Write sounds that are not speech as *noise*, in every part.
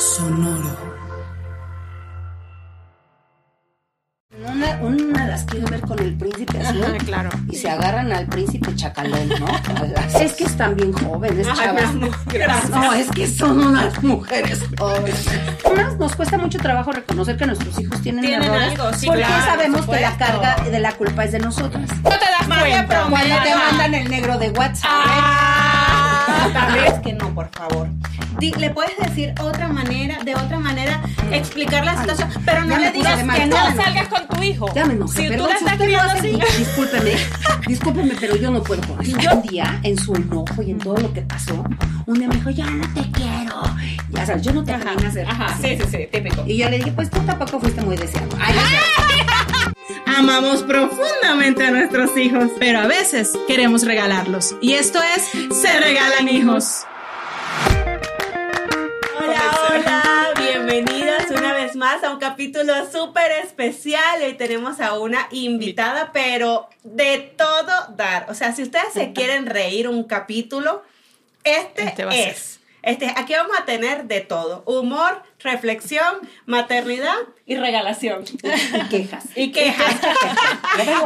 Sonoro. Una, una las quiero ver con el príncipe azul. Ajá, *laughs* claro. Y se agarran al príncipe chacalón, ¿no? *laughs* Es que están bien jóvenes, chavas. No, es que son unas mujeres jóvenes. Unas nos cuesta mucho trabajo reconocer que nuestros hijos tienen, Tienen errores. algo, sí, porque claro, sabemos por que la carga de la culpa es de nosotras. No te das cuenta. Cuando te mandan el negro de WhatsApp. Ah, también es que no, por favor. Le puedes decir otra manera, de otra manera, explicar la situación, pero no le digas que no salgas con tu hijo. Ya me enojé, Si tú perdón, la si estás criando así, discúlpeme, *laughs* discúlpeme, pero yo no puedo con eso. Yo un día, en su enojo y en todo lo que pasó, un día me dijo, ya no te quiero. Ya sabes, yo no te Ajá, hacer. ajá, sí, sí, sí, típico. Y yo le dije, pues tú tampoco fuiste muy deseado. Ay. *laughs* Amamos profundamente a nuestros hijos, pero a veces queremos regalarlos. Y esto es Se Regalan Hijos. Hola, hola, bienvenidas una vez más a un capítulo súper especial. Hoy tenemos a una invitada, pero de todo dar. O sea, si ustedes se *laughs* quieren reír un capítulo, este, Este es. Este, aquí vamos a tener de todo: humor, reflexión, maternidad y regalación. Y quejas. Y quejas.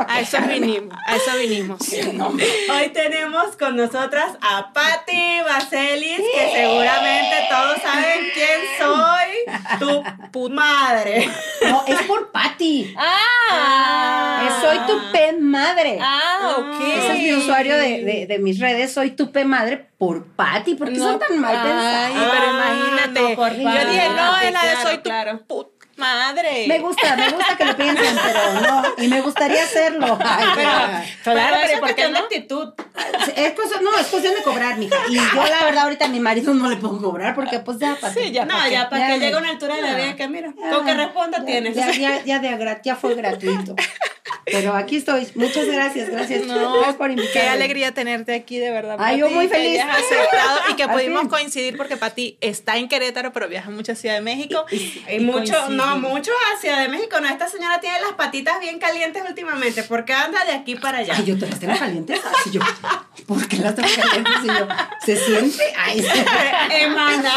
A eso vinimos, a eso vinimos. No, Hoy tenemos con nosotras a Patti Vaselis, que seguramente todos saben quién soy. Tu pu- madre. no, es por Patty. Ah, Es soy tu pe madre. Ah, ok. Ese es mi usuario de, de, de mis redes, soy tu pe madre por Patty, porque son tan mal Ay, pensados. pero Ah, imagínate. no, por yo dije, no, favor. es la de Claro, soy tu claro. puta madre. Me gusta, me gusta que lo piensen, pero no, y me gustaría hacerlo. *laughs* Ay, ya. Claro, pero ¿por es qué cuestión de no? actitud. Es cosa, no, es cuestión de cobrar, mija. Y yo la verdad ahorita a mi marido no le puedo cobrar porque pues ya para Sí, ya. No, ya para Ya que llegue a una altura de la vida que mira, Ya, con que responda ya, tienes. Ya, ya, ya, de agra- ya fue gratuito. *laughs* Pero aquí estoy. Muchas gracias, gracias. No, gracias por invitarme. qué alegría tenerte aquí, de verdad. Ay, yo muy feliz. aceptado y que pudimos coincidir porque Pati está en Querétaro, pero viaja mucho a Ciudad de México. Y mucho, no, mucho hacia de México. No, esta señora tiene las patitas bien calientes últimamente, porque anda de aquí para allá. Ay, yo te las tengo calientes. Así yo. ¿Por qué las tengo calientes? Y yo, ¿se siente? Ay, sí. *laughs* Emana.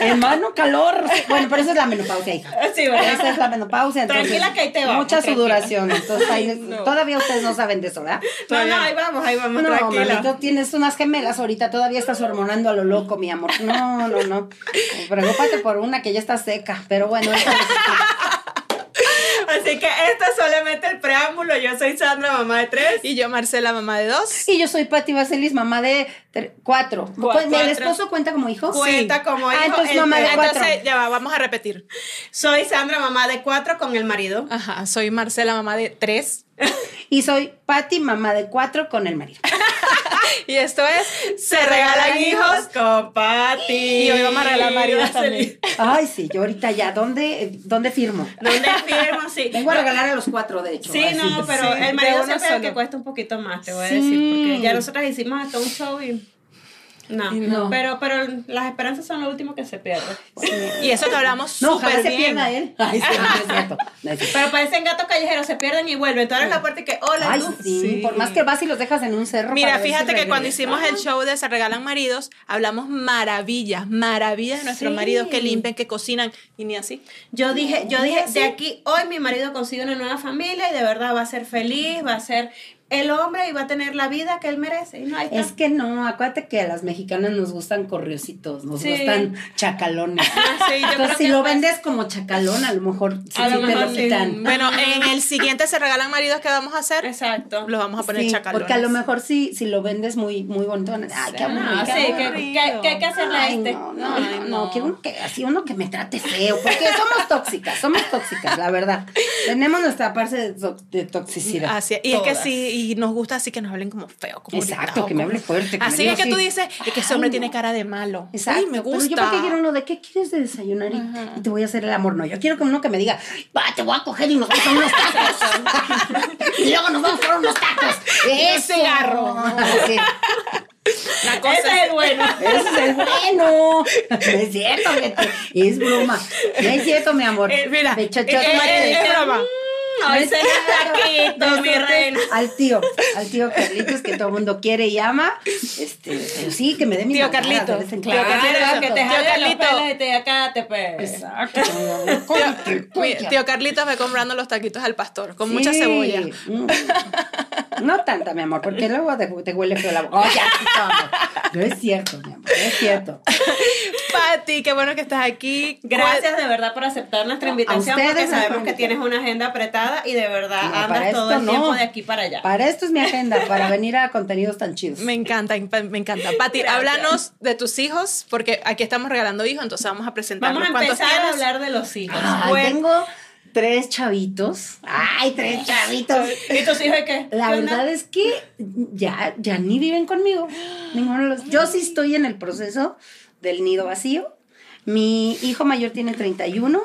Hermano, calor. Bueno, pero esa es la menopausia, hija. Sí, ¿verdad? Esa es la menopausia. Entonces, Tranquila que ahí te vamos, Mucha tranquila. sudoración. Entonces, ahí- todavía ustedes no saben de eso, ¿verdad? *laughs* No, no, ahí vamos, ahí vamos, No, tranquila. mamito, tienes unas gemelas ahorita, todavía estás hormonando a lo loco, mi amor. No, no, no. *laughs* Preocúpate por una que ya está seca, pero bueno, esa Así que esto es solamente el preámbulo. Yo soy Sandra, mamá de tres. Y yo, Marcela, mamá de dos. Y yo soy Patti Vaselis, mamá de cuatro. Cuatro. ¿El esposo cuenta como hijo? Cuenta como hijo. Ah, entonces el mamá de cuatro. Entonces, ya va, vamos a repetir. Soy Sandra, mamá de cuatro con el marido. Ajá, soy Marcela, mamá de tres. *laughs* Y soy Patti, mamá de cuatro con el marido. *laughs* *laughs* Y esto es Se regalan hijos con Pati. Y hoy vamos a regalar maridos también. Ay, sí, yo ahorita ya, ¿dónde, dónde firmo? ¿Dónde firmo? Sí. Vengo a regalar a los cuatro, de hecho. Sí, así. no, pero Sí, el marido siempre es el que cuesta un poquito más, te voy a Sí. decir. Porque ya nosotras hicimos hasta un show y. No, no. Pero, pero las esperanzas son lo último que se pierde. Y eso que hablamos No, súper se bien. pierda él. Ay, sí, no es cierto. *laughs* No es cierto. Pero parecen gatos callejeros, se pierden y vuelven. Tú abres la puerta y que, hola, Ay, tú. sí, Sí. por más que vas y los dejas en un cerro. Mira, fíjate si que cuando hicimos el show de Se Regalan Maridos, hablamos maravillas, maravillas de nuestros Sí. maridos que limpian, que cocinan, y ni así. Yo dije, yo dije, de aquí hoy mi marido consigue una nueva familia y de verdad va a ser feliz, va a ser el hombre y va a tener la vida que él merece. Y no, ahí está. Es que no, acuérdate que a las mexicanas nos gustan corriositos, nos Sí. gustan chacalones. Ah, sí, yo creo Entonces, si que lo pues- vendes como chacalón, a lo mejor sí, A lo sí te lo sí. quitan. Bueno, en el siguiente Se Regalan Maridos que vamos a hacer, Exacto. los vamos a poner Sí, chacalones. porque a lo mejor sí, si lo vendes muy, muy bonito, van a decir, ay, qué aburrido. Ah, qué sí, aburrido". que, que, que hay que hacerle a este. no, no, Ay, no, no. no, quiero uno que, así uno que me trate feo, porque somos tóxicas, somos tóxicas, la verdad. Tenemos nuestra parte de, to- de toxicidad. Así, y es que sí, y nos gusta así que nos hablen como feo, como Exacto, que me como- hable fuerte. que Así es que tú dices, es que ese hombre no. tiene cara de malo. Exacto. Ay, me gusta. Pero yo porque quiero uno de qué quieres de desayunar y, y te voy a hacer el amor. No, yo quiero que uno que me diga, va, te voy a coger y nos vamos a unos tacos. *laughs* *laughs* y luego nos vamos por unos tacos. Eso. cigarro. *laughs* Sí. La cosa Ese es el bueno. Ese es el bueno. No es cierto, Betty. Es broma. No es cierto, mi amor. Eh, mira, Me chochó eh, tu eh, madre. eh, es broma. Taquito, mi reina. Al tío, al tío Carlitos que todo el mundo quiere y ama. Este, pero sí, que me dé mi Tío nalgada Carlito. de vez en Tío cuando. Carlito, Claro, que te los y te acá te pues. Exacto. Tío, Carlitos va comprando los taquitos al pastor con mucha cebolla. Mm. No tanta, mi amor, porque luego te, te huele feo la boca. Oh, ya, no, no es cierto, mi amor, es cierto. Pati, qué bueno que estás aquí. Gracias de verdad por aceptar nuestra invitación ustedes porque me sabemos que tienes una agenda apretada y de verdad No, andas todo el no. tiempo de aquí para allá. Para esto es mi agenda, *laughs* para venir a contenidos tan chidos. Me encanta, me encanta. Pati, háblanos de tus hijos, porque aquí estamos regalando hijos, entonces vamos a presentarlos. Vamos a ¿Cuántos empezar a hablar de los hijos. Ay, Bueno, tengo tres chavitos. Ay, tres chavitos. ¿Y tus hijos qué? La verdad es que ya, ya ni viven conmigo. Ninguno de los. Yo sí estoy en el proceso del nido vacío. Mi hijo mayor tiene 31,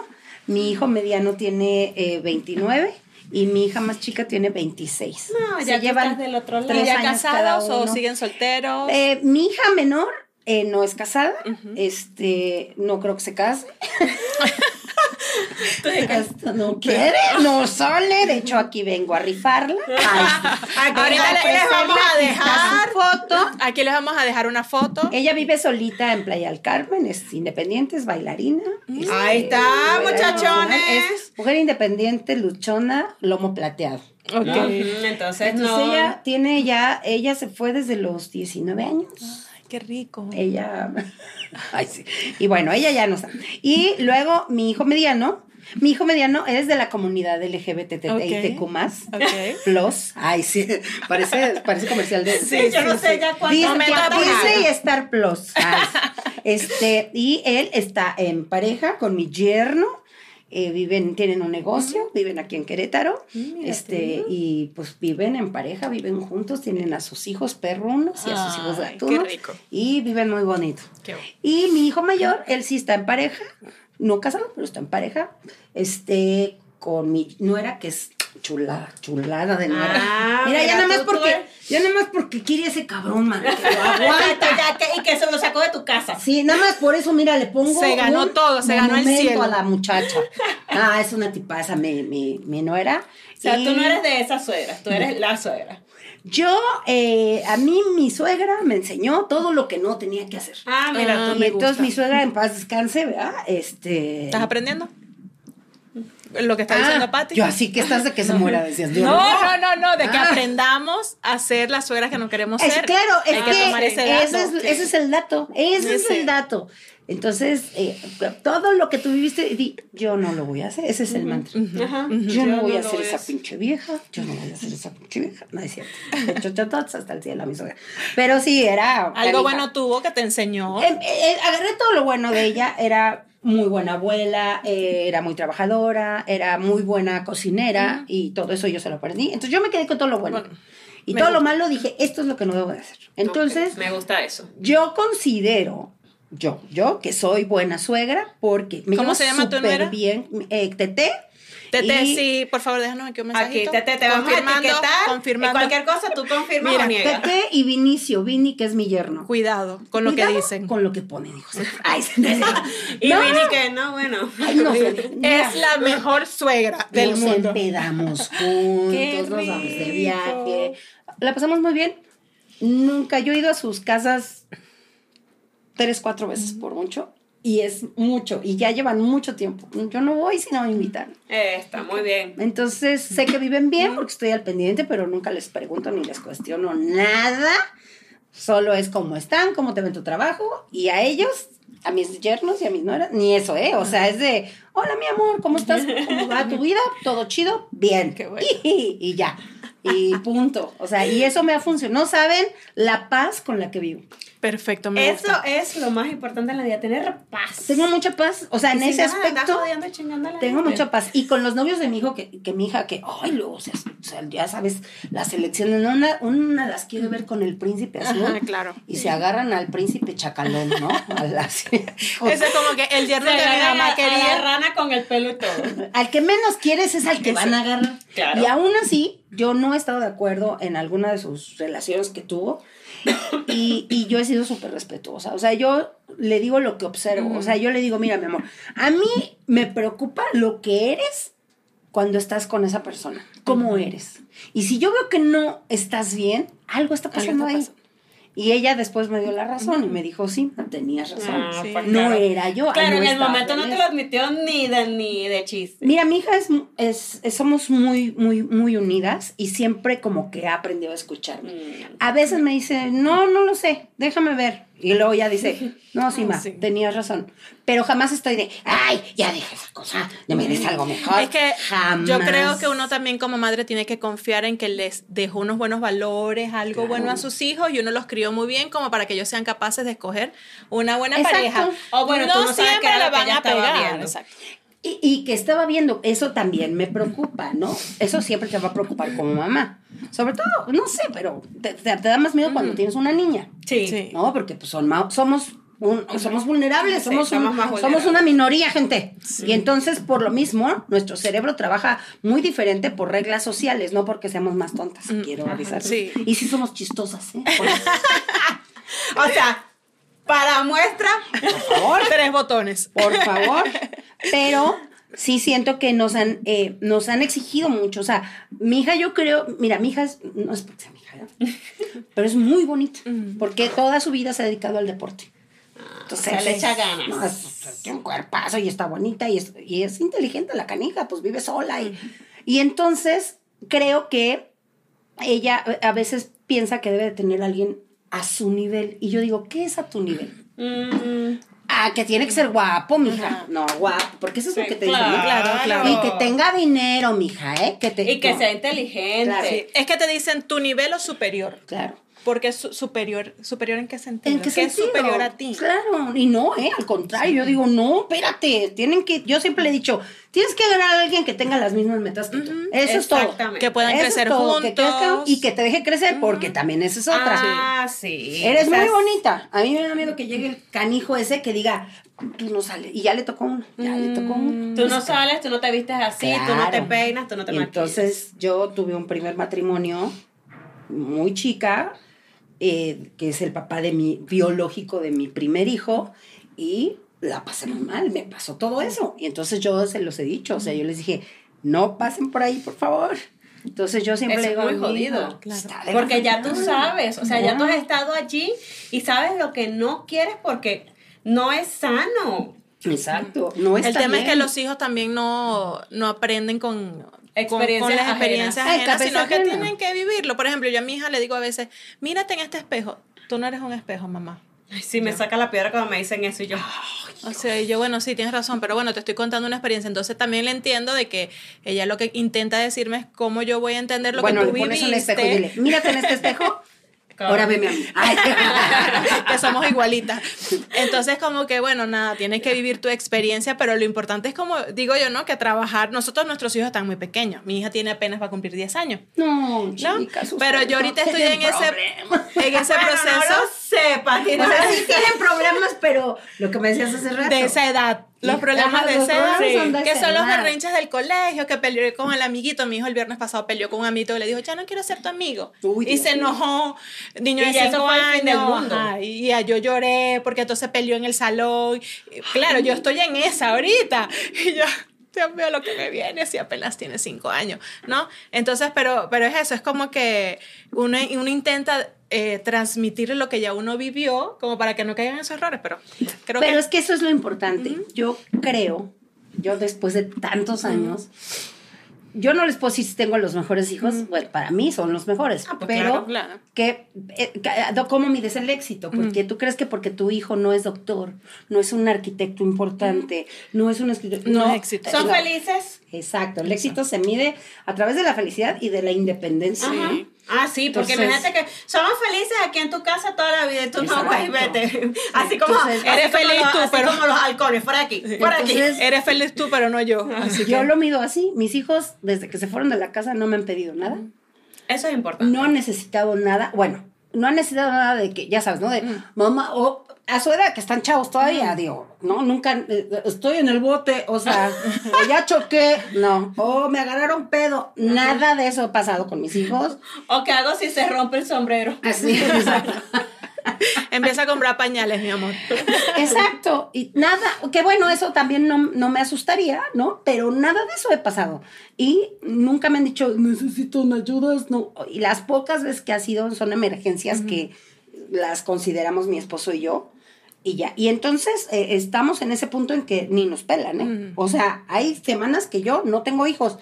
mi hijo mediano tiene eh, 29 y mi hija más chica tiene 26. No, ya estás del otro lado. tres ¿Ya casados o siguen solteros? Eh, mi hija menor eh, no es casada, este, no creo que se case. *laughs* Esto no quiere, no sale. De hecho, aquí vengo a rifarla. *laughs* Ay, Ahorita le- les vamos a dejar foto. Aquí les vamos a dejar una foto. Ella vive solita en Playa del Carmen, es independiente, es bailarina. este, Ahí está, muchachones. Es mujer independiente, luchona, lomo plateado. Ok. Ujú, Entonces, Entonces no. ella tiene ya, ella se fue desde los 19 años. Qué rico. Ella, *laughs* ay sí. Y bueno, ella ya no está. Y luego mi hijo mediano, mi hijo mediano es de la comunidad LGBTITQ+, Ok. plus, ay sí, parece, parece comercial de... Sí, yo no sé ya cuánto Disney. Disney gana. y Star Plus. Ay, sí. Este, y él está en pareja con mi yerno. Eh, viven, tienen un negocio, viven aquí en Querétaro, este, y pues viven en pareja, viven juntos, tienen a sus hijos perrunos y a sus hijos gatunos, rico. y viven muy bonito. Qué. Y mi hijo mayor, él sí está en pareja, no casado, pero está en pareja, este, con mi nuera, que es chulada, chulada de nuera. Ah, mira, mira, ya nada más porque, ya nada más porque quiere ese cabrón, man, que lo *laughs* aguanta. ya que, y que se lo sacó de tu casa. Sí, nada más por eso, mira, le pongo. Se ganó un todo, se ganó el cielo. a la muchacha. Ah, es una tipaza, mi, mi, mi nuera. O sea, Y tú no eres de esas suegras, tú eres la suegra. Yo, eh, a mí mi suegra me enseñó todo lo que no tenía que hacer. Ah, mira, Ah, tú y me entonces gusta. mi suegra en paz descanse, ¿verdad? Este. ¿Estás aprendiendo? Lo que está Ah, diciendo Pati. Yo así que estás de que se muera, decías. Yo, No, no, no, no, de que Ah. aprendamos a ser las suegras que no queremos Es, ser. claro, es Hay que, tomar ese dato. ese, es, ese es el dato. Ese es el dato. Entonces, eh, todo lo que tú viviste, di, yo no lo voy a hacer. Ese es el mantra. Ajá. Yo no voy a lo ser voy esa pinche vieja. Yo no voy a ser esa pinche vieja. No es cierto. *laughs* Yo todos hasta el cielo a mi suegra. Pero sí, era. Algo bueno tuvo que te enseñó. Eh, eh, agarré todo lo bueno de ella. Era muy buena abuela, eh, era muy trabajadora, era muy buena cocinera y todo eso yo se lo aprendí. Entonces yo me quedé con todo lo bueno. Bueno, y todo lo malo dije, esto es lo que no debo de hacer. Entonces, me gusta eso. yo considero, yo, yo que soy buena suegra porque me ¿Cómo se llama tu nuera? bien, eh, Tete. Tete, sí, por favor, déjanos aquí un Aquí mensajito. te, te, te vamos a confirmando, etiquetar. confirmando. Y cualquier cosa tú confirmas Mira, o niegas. Tete y Vinicio, Vini que es mi yerno. Cuidado con lo que dicen. Con lo que ponen, hijos. Ay, no, *laughs* Y No. Vini que no, bueno. Ay, no, mira. Es la mejor suegra del nos mundo. empedamos *laughs* Qué juntos, nos vamos de viaje. La pasamos muy bien. Nunca, yo he ido a sus casas tres, cuatro veces por mucho. Y es mucho. Y ya llevan mucho tiempo. Yo no voy si no me invitan. Eh, está muy bien. Entonces, sé que viven bien porque estoy al pendiente, pero nunca les pregunto ni les cuestiono nada. Solo es cómo están, cómo te ven tu trabajo. Y a ellos, a mis yernos y a mis nueras, ni eso, ¿eh? O sea, es de, hola, mi amor, ¿cómo estás? ¿Cómo va tu vida? ¿Todo chido? Bien. Qué bueno. Y, y ya. Y punto. O sea, y eso me ha funcionado. No saben la paz con la que vivo. Perfecto, me Eso es lo más importante en la vida, tener paz. Tengo mucha paz, o sea, en ese de aspecto tengo gente. mucha paz. Y con los novios de mi hijo, que, que mi hija, que, ay, luego, o sea, ya sabes, las elecciones, no, una, una las quiere ver con el príncipe azul. Ajá, claro. Y se agarran al príncipe chacalón, ¿no? A las- Eso es como que el yerno que mi mamá a- a la quería. rana con el pelo y todo. al que menos quieres es al que van a agarrar. Claro. Y aún así, yo no he estado de acuerdo en alguna de sus relaciones que tuvo. Y, y yo he sido súper respetuosa. O sea, yo le digo lo que observo. O sea, yo le digo, mira, mi amor, a mí me preocupa lo que eres cuando estás con esa persona. ¿Cómo eres? Y si yo veo que no estás bien, algo está Algo pasando está ahí. pasando. Y ella después me dio la razón y me dijo, sí, tenías razón. Ah, Sí. pues, No claro. era yo. Claro, no en el momento no te lo admitió ni de, ni de chiste. Mira, mi hija es, es, es- somos muy, muy, muy unidas y siempre como que ha aprendido a escucharme. Mm. A veces me dice, no, no lo sé, déjame ver. Y luego ya dice, *laughs* no, sí, ma, Sí. tenías razón. Pero jamás estoy de, ay, ya deja esa cosa, ya me des algo mejor. Es que jamás. yo creo que uno también como madre tiene que confiar en que les dejó unos buenos valores, algo Claro. bueno a sus hijos y uno los crió muy bien como para que ellos sean capaces de escoger una buena Exacto. pareja. O bueno, tú no sabes siempre la van a pegar. Exacto. Y, y que estaba viendo, eso también me preocupa, ¿no? Eso siempre te va a preocupar como mamá. Sobre todo, no sé, pero te, te- te da más miedo cuando tienes una niña. Sí. Sí. No, porque pues son ma- somos un- somos vulnerables, Sí, somos, somos un- somos una minoría, gente. Y entonces, por lo mismo, nuestro cerebro trabaja muy diferente por reglas sociales, no porque seamos más tontas, quiero avisar. sí. Y sí somos chistosas, ¿eh? *laughs* Por, O sea, para muestra, por favor, *laughs* Tres botones. por favor. Pero sí siento que nos han, eh, nos han exigido mucho. O sea, mi hija, yo creo, mira, mi hija es, no es porque sea mi hija, *laughs* pero es muy bonita, porque toda su vida se ha dedicado al deporte. Entonces, o sea, le echa ganas. No, tiene un cuerpazo y está bonita y es, y es inteligente la canija, pues vive sola. Y, y entonces creo que ella a veces piensa que debe de tener a alguien a su nivel. Y yo digo, ¿qué es a tu nivel? mm, Ah, que tiene que ser guapo, mija. No, guapo, porque eso es lo que te dicen. ¿no? claro, claro. Y que tenga dinero, mija, ¿eh? Que te, y que no, sea inteligente. Claro. Sí, Es que te dicen tu nivel o superior. Claro. Porque es su- superior. ¿Superior en qué sentido? ¿En qué Que es sentido? superior a ti. Claro, y no, ¿eh? Al contrario, yo digo, no, espérate, tienen que, yo siempre le he dicho, tienes que agarrar a alguien que tenga las mismas metas que tú. Eso es todo. Que puedan Eso crecer todo, que juntos. crezcan y que te deje crecer, porque también esa es otra. Ah, sí. Eres O sea, muy bonita. A mí me da miedo que llegue el canijo ese que diga, tú no sales. Y ya le tocó uno, ya le tocó uno. Tú no sales, tú no te vistes así, tú no te peinas, tú no te maquillas. entonces yo tuve un primer matrimonio muy chica, eh, que es el papá de mi biológico de mi primer hijo, y la pasé muy mal, me pasó todo eso. Y entonces yo se los he dicho, o sea, yo les dije, no pasen por ahí, por favor. Entonces yo siempre Eso es digo, muy "Mijo, jodido, de Porque ya tú fregada". sabes, o sea, ya tú has estado allí y sabes lo que no quieres porque no es sano. Exacto, no está El tema es que bien. los hijos también no, no aprenden con- Experiencias con, las ajenas. experiencias ajenas, cabeza sino que ajena. tienen que vivirlo. Por ejemplo, yo a mi hija le digo a veces, mírate en este espejo. Tú no eres un espejo, mamá. Ay, sí, me saca la piedra cuando me dicen eso y yo. O sea, yo, bueno, sí, tienes razón, pero bueno, te estoy contando una experiencia. Entonces también le entiendo de que ella lo que intenta decirme es cómo yo voy a entender lo bueno, que le tú pones un viviste. espejo y dile, mírate en este espejo, *laughs* ahora veme a mí. *laughs* Que somos igualitas. Entonces, como que, bueno, nada, tienes que vivir tu experiencia, pero lo importante es como, digo yo, ¿no? Que trabajar, nosotros, nuestros hijos están muy pequeños. Mi hija tiene apenas va a cumplir 10 años. No, ¿no? Pero yo no ahorita estoy en ese, en ese Bueno, proceso No lo sepas, O tienes sea, sí tienen problemas, pero lo que me decías hace rato. de esa edad. Los Sí. problemas de son de que son los berrinches del colegio, que peleó con el amiguito. Mi hijo el viernes pasado peleó con un amiguito y le dijo, ya no quiero ser tu amigo. Uy, y se enojó, niño Y de cinco años. ajá, y ya yo lloré porque entonces peleó en el salón. Claro, yo estoy en esa ahorita. *laughs* Y yo... Dios mío, lo que me viene si apenas tiene cinco años, ¿no? Entonces, pero, pero es eso, es como que uno, uno intenta eh, transmitir lo que ya uno vivió, como para que no caigan esos errores, pero creo Pero que... es que eso es lo importante. Yo creo, yo después de tantos años, yo no les puedo decir si tengo los mejores hijos, bueno, para mí son los mejores, Ah, pues pero claro, claro. que, eh, que- ¿cómo mides el éxito? Porque tú crees que porque tu hijo no es doctor, no es un arquitecto importante, no es un escritor, No es exitoso. ¿Son no. felices? Exacto, el éxito se mide a través de la felicidad y de la independencia. Ah, sí, porque imagínate que somos felices aquí en tu casa toda la vida y tú no, güey, vete. *laughs* Así como, eres feliz tú, pero como los halcones, por aquí, por aquí. Eres feliz tú, pero no yo. Así yo lo mido así. Mis hijos, desde que se fueron de la casa, no me han pedido nada. Eso es importante. No han necesitado nada. Bueno, no han necesitado nada de que, ya sabes, ¿no? De mm. mamá, o a su edad, que están chavos todavía, digo, no, nunca, eh, estoy en el bote, o sea, o *laughs* ya choqué, no, o me agarraron pedo, nada de eso ha pasado con mis hijos. O qué hago si se rompe el sombrero. Así, exacto. *laughs* Empieza a comprar pañales, mi amor. *laughs* Exacto. Y nada, que bueno, eso también no, no, me asustaría, ¿no? Pero nada de eso he pasado. Y nunca me han dicho, necesito una ayuda. No. Y las pocas veces que ha sido son emergencias que las consideramos mi esposo y yo y ya. Y entonces eh, estamos en ese punto en que ni nos pelan, ¿eh? O sea, hay semanas que yo no tengo hijos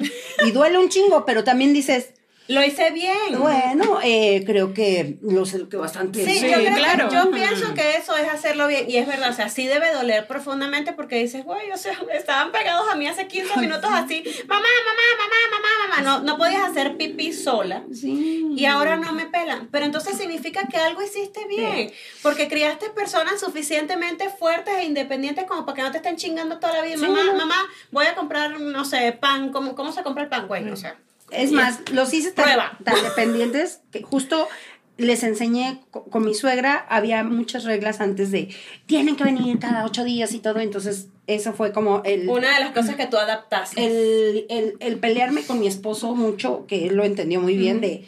y duele un chingo, pero también dices, lo hice bien. Bueno, eh, creo que lo sé que bastante bien. Sí, yo claro. yo pienso que eso es hacerlo bien. Y es verdad, o sea, sí debe doler profundamente porque dices, güey, o sea, *laughs* estaban pegados a mí hace 15 minutos así. Mamá, mamá, mamá, mamá, mamá. No, no podías hacer pipí sola. Sí. Y ahora no me pelan. Pero entonces significa que algo hiciste bien. Porque criaste personas suficientemente fuertes e independientes como para que no te estén chingando toda la vida. mamá, mamá, voy a comprar, no sé, pan. ¿Cómo, cómo se compra el pan, güey? O sea. Es más, los hice tan, dependientes que justo les enseñé con, mi suegra, había muchas reglas antes de tienen que venir cada ocho días y todo, entonces eso fue como el... Una de las cosas que tú adaptaste. El, el, pelearme con mi esposo mucho, que él lo entendió muy bien, de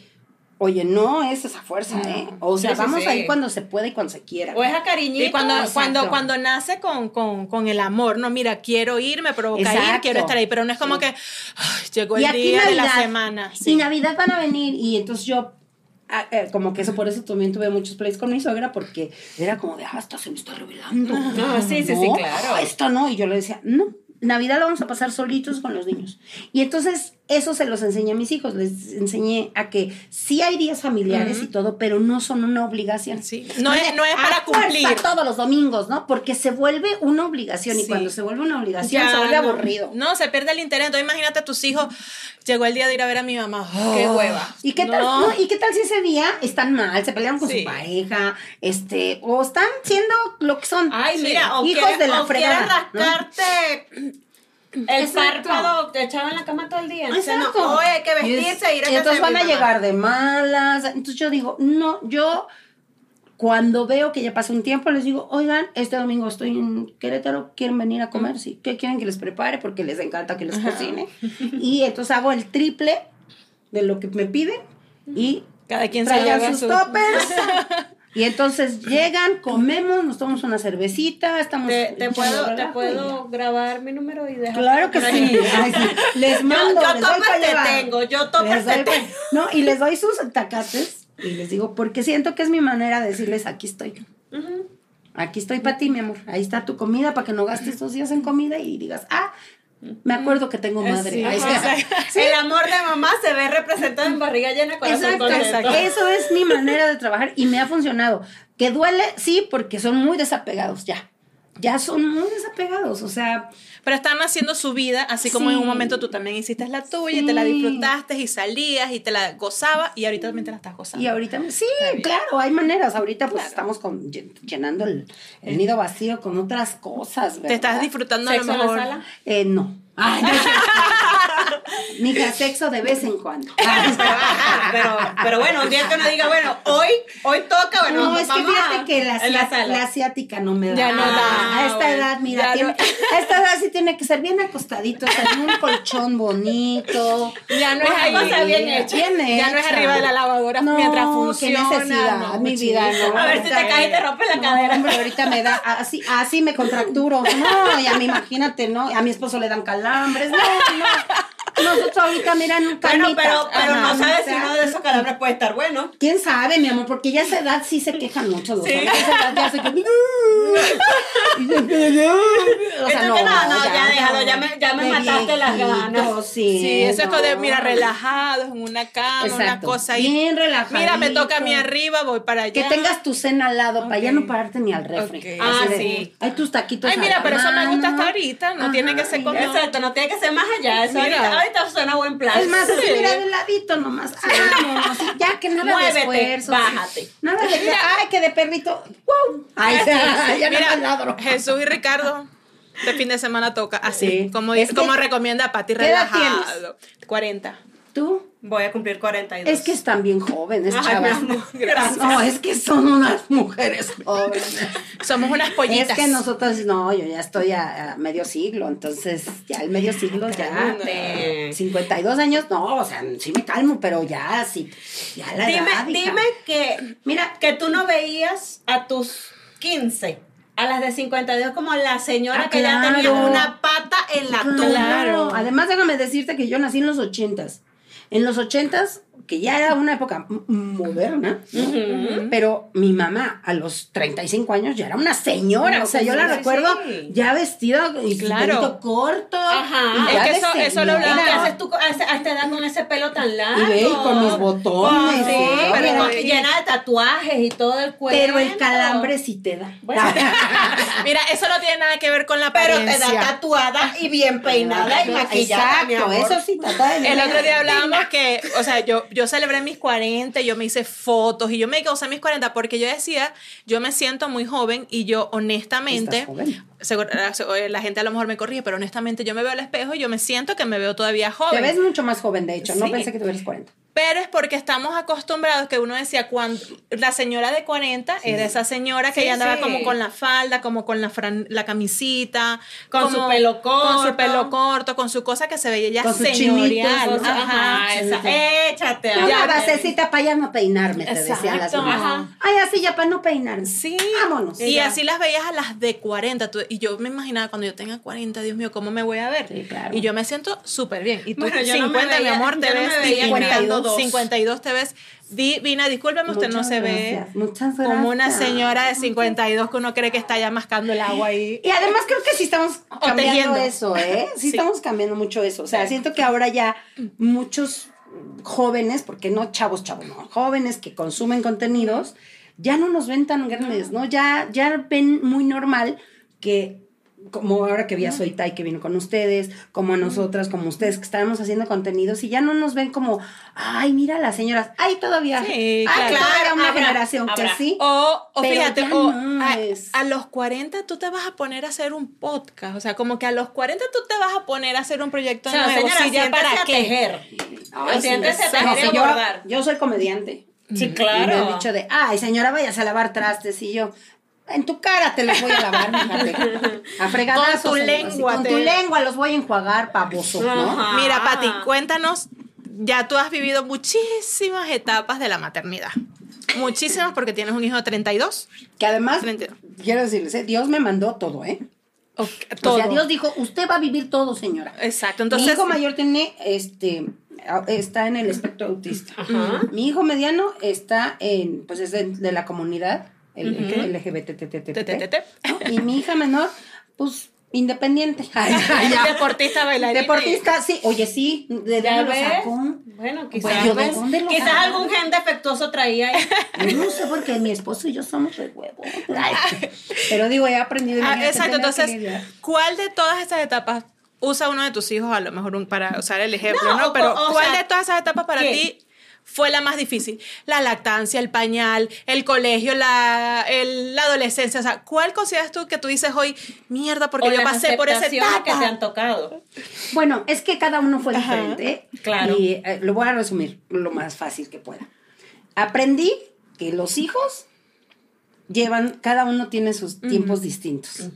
Oye, no es esa fuerza, ¿eh? O sea, vamos ahí cuando se puede y cuando se quiera. O es a cariñito. Y cuando, cuando, cuando nace con, con, con, el amor, no, mira, quiero ir, me provoca ir, quiero estar ahí, pero no es como que llegó el día de la semana. Y Navidad van a venir y entonces yo ah, eh, como que eso por eso también tuve muchos plays con mi suegra porque era como de ah esto se me está revelando no, sí sí sí claro esto no y yo le decía no Navidad la vamos a pasar solitos con los niños. Y entonces eso se los enseñé a mis hijos, les enseñé a que sí hay días familiares y todo, pero no son una obligación. Sí. No, es, no es para cumplir. todos los domingos, ¿no? Porque se vuelve una obligación y cuando se vuelve una obligación se vuelve aburrido. No, se pierde el interés. Entonces imagínate a tus hijos, llegó el día de ir a ver a mi mamá. qué hueva. ¿Y qué, tal, ¿Y qué tal si ese día están mal, se pelearon con su pareja, este, o están siendo lo que son Ay, mira, hijos de la o fregada. rascarte el párpado te echaba en la cama todo el día. Exacto. no, hay que vestirse y ir a Y entonces van a llegar de malas. Entonces yo digo, no, yo cuando veo que ya pasa un tiempo, les digo, oigan, este domingo estoy en Querétaro, ¿quieren venir a comer? Sí. ¿Qué quieren que les prepare? Porque les encanta que les cocine. Y entonces hago el triple de lo que me piden y cada quien se sus toppers. *laughs* *laughs* Y entonces llegan, comemos, nos tomamos una cervecita, estamos... ¿Te, te puedo, ¿te puedo grabar mi número y dejar? Claro que sí. Les mando, yo, yo les te tengo, yo topper te tengo. No, y les doy sus tacates y les digo, porque siento que es mi manera de decirles, aquí estoy. Aquí estoy para ti, mi amor. Ahí está tu comida para que no gastes dos días en comida y digas, ah, me acuerdo que tengo madre. *laughs* El amor de mamá se ve representado en barriga llena, corazón exacto, Eso es mi manera de trabajar y me ha funcionado. Que duele, sí, porque son muy desapegados ya. Ya son muy desapegados, o sea, pero están haciendo su vida, así como en un momento tú también hiciste la tuya y te la disfrutaste y salías y te la gozabas y ahorita también te la estás gozando. Y ahorita, sí, claro, hay maneras. Ahorita pues estamos con, llenando el, el, nido vacío con otras cosas. ¿verdad? ¿Te estás disfrutando a lo mejor? En la sala? Eh, no. Ay, *laughs* no. Mija, sexo de vez en cuando. *laughs* pero, pero bueno, un día que uno diga, bueno, hoy, hoy toca, bueno, no, es que fíjate que la, la, asiática no me da. Ya no da. A esta edad, mira, tiene, *laughs* a esta edad sí tiene que ser bien acostadito, en un colchón bonito. Ya no es ahí. bien hecha. Ya no es arriba de la lavadora mientras funciona. Qué necesidad, no, mi vida, no. A ver si te caes y te rompe la cadera. Hombre, ahorita me da, así, así me contracturo. No, ya me imagínate, ¿no? A mi esposo le dan calambres. No, no. Nosotros ahorita, mira, un Bueno, pero, pero no sabes si uno de esos calambres puede estar bueno. ¿Quién sabe, mi amor? Porque ya a esa edad sí se quejan mucho. Sí. esa edad ya se quejan. *laughs* o sea, no, no, no, ya, déjalo, ya me, ya me mataste las ganas. Sí, sí eso es de, mira, relajados en una cama, una cosa ahí. Bien relajado. Mira, me toca a mí arriba, voy para allá. Que tengas tu cena al lado, para ya no pararte ni al refri. Ah, sí. Hay tus taquitos Ay, mira, pero eso me gusta hasta ahorita, no tiene que ser con... Exacto, no tiene que ser más allá. Eso mira, ahorita suena buen plan. Es más, mira de ladito nomás. Vámonos, ya que nada Muévete, de esfuerzo. bájate. Nada de que, ay, que de perrito. ¡Wow! Ay, ya, ya Mira, no ladro. Jesús y Ricardo, de fin de semana toca así, Sí. como, como recomienda Pati, ¿Qué edad relajado. 40. ¿Tú? Voy a cumplir 42. Es que están bien jóvenes, chavas. gracias. No, es que son unas mujeres jóvenes. Somos unas pollitas. Es que nosotros, no, yo ya estoy a, a medio siglo, entonces ya el medio siglo ya. Cálmate. 52 años, no, o sea, sí me calmo, pero ya, sí, ya la Dime, edad, hija. dime que, Mira, que tú no veías a tus 15, a las de 52 como la señora Ah, que ya tenía una pata en la tumba. Claro. Además, déjame decirte que yo nací en los ochentas. En los ochentas, que ya era una época moderna, ¿no? pero mi mamá a los 35 años ya era una señora. O sea, yo la Sí, recuerdo sí. ya vestida y Claro. corto. Ajá. y ya Es que eso- eso lo hablaba- ¿Qué haces tú a esta edad con ese pelo tan largo? Y ve, y con mis botones, Pues, sí, y pero llena de tatuajes y todo el cuerpo. Pero el calambre sí te da. *laughs* Mira, eso no tiene nada que ver con la Pero te da apariencia. tatuada y bien peinada y maquillada, mi amor. eso sí, El otro día hablábamos que, o sea, yo, yo celebré mis 40, yo me hice fotos y yo me causé mis 40 porque yo decía, yo me siento muy joven y yo honestamente, seguro- eh, la gente a lo mejor me corrige, pero honestamente yo me veo al espejo y yo me siento que me veo todavía Te joven. ves mucho más joven, de hecho. No pensé que tuvieras 40. Pero es porque estamos acostumbrados que uno decía cuando la señora de 40 era esa señora que Sí, ya andaba sí. como con la falda, como con la, fran- la camisita, Con como- su pelo con su corto. pelo corto, con su cosa que se veía ya Con señorial. chinitos, Ajá. Ajá, esa. Échate. Una Ya, basecita para ya no peinarme, te decían las Exacto. mamás. Ajá. Ay, así ya para no peinarme. Sí. Vámonos. Y Ya. así las veías a las de 40. tú- y yo me imaginaba cuando yo tenga 40, Dios mío, ¿cómo me voy a ver? Sí, claro. Y yo me siento súper bien. Y tú, Bueno, yo no me 50, mi amor, te yo no ves me veía divina. criando dos. 52 te ves divina. Discúlpeme, usted no se ve gracias, como una señora de 52 que uno cree que está ya mascando el agua ahí. Y además creo que sí estamos *laughs* cambiando eso, ¿eh? Sí, *laughs* Sí. estamos cambiando mucho eso. O sea, siento que ahora ya muchos jóvenes, porque no chavos, chavos, no, jóvenes que consumen contenidos, ya no nos ven tan grandes, ¿no? Ya, ya ven muy normal que como ahora que vi a Soy Tai que vino con ustedes, como a nosotras, como ustedes que estábamos haciendo contenidos y ya no nos ven como, ay, mira las señoras, ay, todavía, Sí, ay, claro. todavía una Habrá, generación que habrá. sí. O, o Pero fíjate, ya o no a, es. a los 40 tú te vas a poner a hacer un podcast. O sea, como que a los 40 tú te vas a poner a hacer un proyecto O sea, nuevo. señora, Sí, ya para qué. tejer. Ay, y a yo, yo soy comediante. Sí, Y me han dicho de, ay, señora, vayas a lavar trastes. Y yo, en tu cara te los voy a lavar, fíjate. *laughs* A fregadazos. Con tu así, lengua Con te- tu lengua los voy a enjuagar, baboso, ¿no? Mira, Pati, cuéntanos, ya tú has vivido muchísimas etapas de la maternidad. Muchísimas porque tienes un hijo de 32. Que además, 32. quiero decirles, ¿eh? Dios me mandó todo, ¿eh? O, O todo. sea, Dios dijo, usted va a vivir todo, señora. Exacto, Mi entonces... hijo mayor tiene, este, está en el espectro autista. Ajá. Mi hijo mediano está en, pues es de, de la comunidad el. ¿no? Y mi hija menor, pues, independiente. Ay, *laughs* ay, ya. Deportista, bailarina. Deportista, sí. Oye, sí, ¿de ¿Ya dónde lo sacó? Bueno, quizás, Bueno, ¿de dónde lo quizás sacó? algún gen defectuoso traía ahí. *laughs* No sé porque mi esposo y yo somos de huevo. Ay, pero digo, he aprendido. Ah, exacto, entonces. ¿cuál de todas estas etapas usa uno de tus hijos, a lo mejor un- para usar el ejemplo, No, ¿no? o- Pero o ¿cuál sea, de todas esas etapas para ¿qué? ti fue la más difícil? La lactancia, el pañal, el colegio, la, el- la adolescencia. O sea, ¿cuál consideras tú que tú dices hoy, mierda, porque O yo pasé por esa etapa? que te han tocado. Bueno, es que cada uno fue Ajá, diferente. claro. Y eh, lo voy a resumir lo más fácil que pueda. Aprendí que los hijos llevan, cada uno tiene sus tiempos distintos,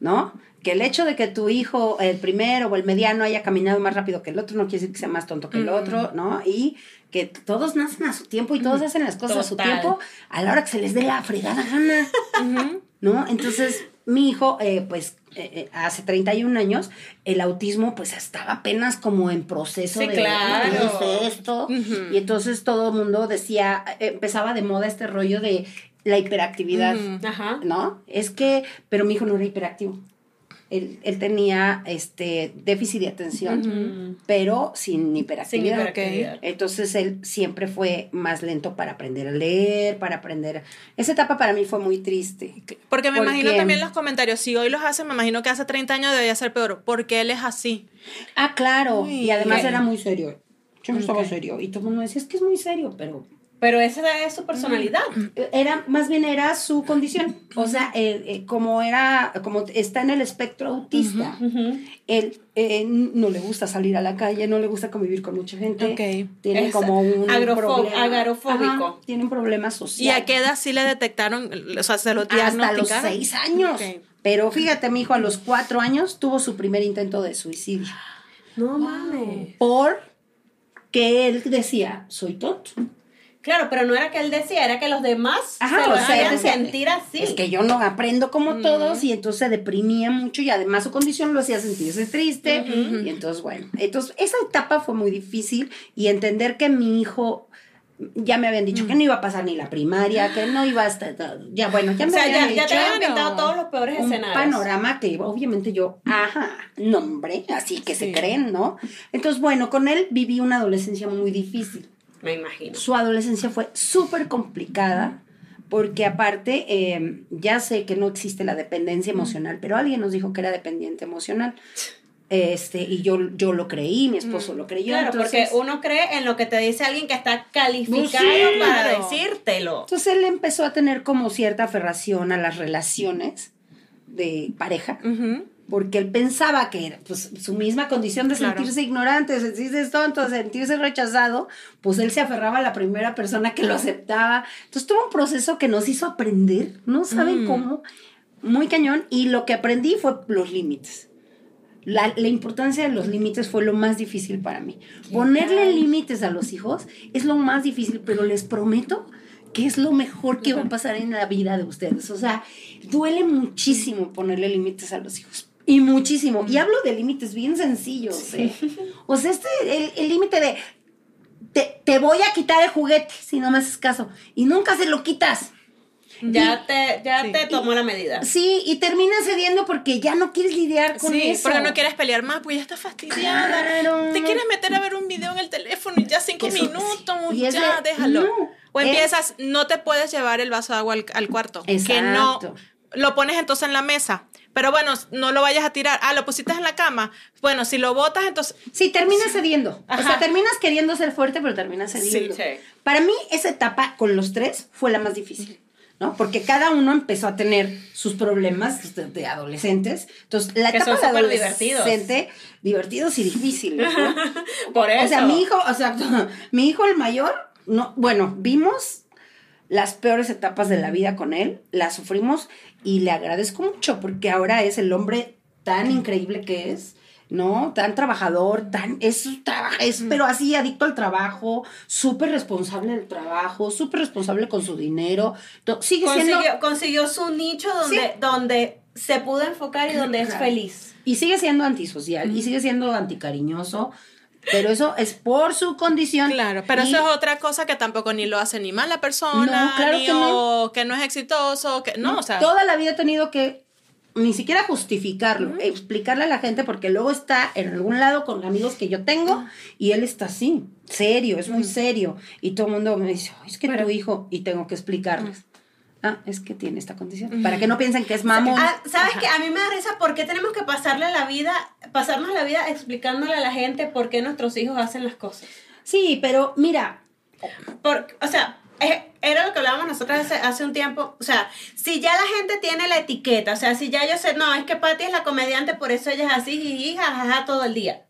¿no? Que el hecho de que tu hijo, el primero o el mediano, haya caminado más rápido que el otro, no quiere decir que sea más tonto que el otro, ¿no? Y que todos nacen a su tiempo y todos hacen las cosas a su tiempo a la hora que se les dé la fregada gana. ¿no? Entonces, mi hijo, eh, pues, eh, eh, hace 31 años, el autismo, pues, estaba apenas como en proceso Sí, de, claro. ¿qué es esto? Y entonces todo el mundo decía, eh, empezaba de moda este rollo de la hiperactividad, Ajá. ¿no? Es que, pero mi hijo no era hiperactivo. Él, él tenía este déficit de atención, pero sin hiperactividad. Sin hiperactividad. Entonces él siempre fue más lento para aprender a leer, para aprender. Esa etapa para mí fue muy triste. Porque me Porque- imagino también los comentarios, si hoy los hace, me imagino que hace 30 años debería ser peor, porque él es así. Ah, claro. Uy, y además era muy serio. Yo no estaba Ok. serio. Y todo el mundo decía, es que es muy serio, pero Pero esa es su personalidad. era más bien era su condición. O sea eh, eh, como era como está en el espectro autista él eh, no le gusta salir a la calle no le gusta convivir con mucha gente. Ok. tiene Es como un problema. agorafóbico. Ajá, tiene un problema ¿Y social a qué edad sí le detectaron, o sea, se lo hasta los seis años. Pero fíjate mi hijo a los cuatro años tuvo su primer intento de suicidio. No mames. por que él decía soy tonto Claro, pero no era que él decía, era que los demás Ajá, se lo o sea, hacían decía, sentir así. Es que yo no aprendo como todos y entonces se deprimía mucho y además su condición lo hacía sentirse triste. Y entonces, bueno, entonces esa etapa fue muy difícil y entender que mi hijo, ya me habían dicho que no iba a pasar ni la primaria, que no iba hasta, ya bueno, ya o me sea, habían ya, ya te habían pintado todos los peores un escenarios. panorama que obviamente yo, ajá, nombre, así que se creen, ¿no? Entonces, bueno, con él viví una adolescencia muy difícil Me imagino. su adolescencia fue súper complicada porque aparte eh, ya sé que no existe la dependencia emocional, pero alguien nos dijo que era dependiente emocional. Este, y yo, yo lo creí, mi esposo lo creyó. Claro, entonces, porque uno cree en lo que te dice alguien que está calificado Pues sí, para decírtelo. entonces él empezó a tener como cierta aferración a las relaciones de pareja. Porque él pensaba que era pues, su misma condición de Claro. sentirse ignorante, sentirse tonto, sentirse rechazado, pues él se aferraba a la primera persona que lo aceptaba. Entonces tuvo un proceso que nos hizo aprender, no saben Mm. cómo, muy cañón, y lo que aprendí fue los límites. La, la importancia de los límites fue lo más difícil para mí. Ponerle límites a los hijos es lo más difícil, pero les prometo que es lo mejor que va a pasar en la vida de ustedes. O sea, duele muchísimo ponerle límites a los hijos. Y muchísimo. Y hablo de límites bien sencillos. ¿eh? O sea, este, el el límite de te, te voy a quitar el juguete si no me haces caso. Y nunca se lo quitas. Ya te, ya Sí. te tomó la medida. Sí, y terminas cediendo porque ya no quieres lidiar con Sí, eso. porque no quieres pelear más, pues ya estás fastidiada. Claro. Te quieres meter a ver un video en el teléfono y ya cinco Eso- minutos, y es ya de- déjalo. no, o es- empiezas, no te puedes llevar el vaso de agua al, al cuarto. Que no, Exacto. lo pones entonces en la mesa. Pero bueno, no lo vayas a tirar. Ah, lo pusiste en la cama. Bueno, si lo botas, entonces Sí, terminas cediendo. O sea, terminas queriendo ser fuerte, pero terminas cediendo. sí. Para mí, esa etapa con los tres fue la más difícil. ¿no? Porque cada uno empezó a tener sus problemas de, de adolescentes. Entonces, la etapa de súper divertidos. adolescente, divertidos y difíciles, ¿no? *laughs* Por eso. O sea, mi hijo, o sea, *laughs* mi hijo el mayor, no, bueno, vimos las peores etapas de la vida con él, las sufrimos y le agradezco mucho porque ahora es el hombre tan increíble que es, ¿no? Tan trabajador, tan, es, es pero así adicto al trabajo, súper responsable del trabajo, súper responsable con su dinero, sigue siendo... consiguió, consiguió su nicho donde, Sí. donde se pudo enfocar y donde es feliz. Y sigue siendo antisocial, y sigue siendo anticariñoso, pero eso es por su condición. Claro, pero y- eso es otra cosa que tampoco ni lo hace ni mal la persona, No, claro ni que no. o que no es exitoso, que no, o sea, Toda la vida he tenido que ni siquiera justificarlo, explicarle a la gente porque luego está en algún lado con amigos que yo tengo y él está así, serio, es muy serio. Y todo el mundo me dice, "Ay, es que tu hijo, y tengo que explicarles. Ah, es que tiene esta condición. Para que no piensen que es mamón. Ah, ¿Sabes qué? A mí me da risa por qué tenemos que pasarle la vida, pasarnos la vida explicándole a la gente por qué nuestros hijos hacen las cosas. Sí, pero mira, Por, o sea, es- era lo que hablábamos nosotros hace, hace un tiempo. O sea, si ya la gente tiene la etiqueta, o sea, si ya yo sé, no, es que Patty es la comediante, por eso ella es así, jiji, jajaja, todo el día.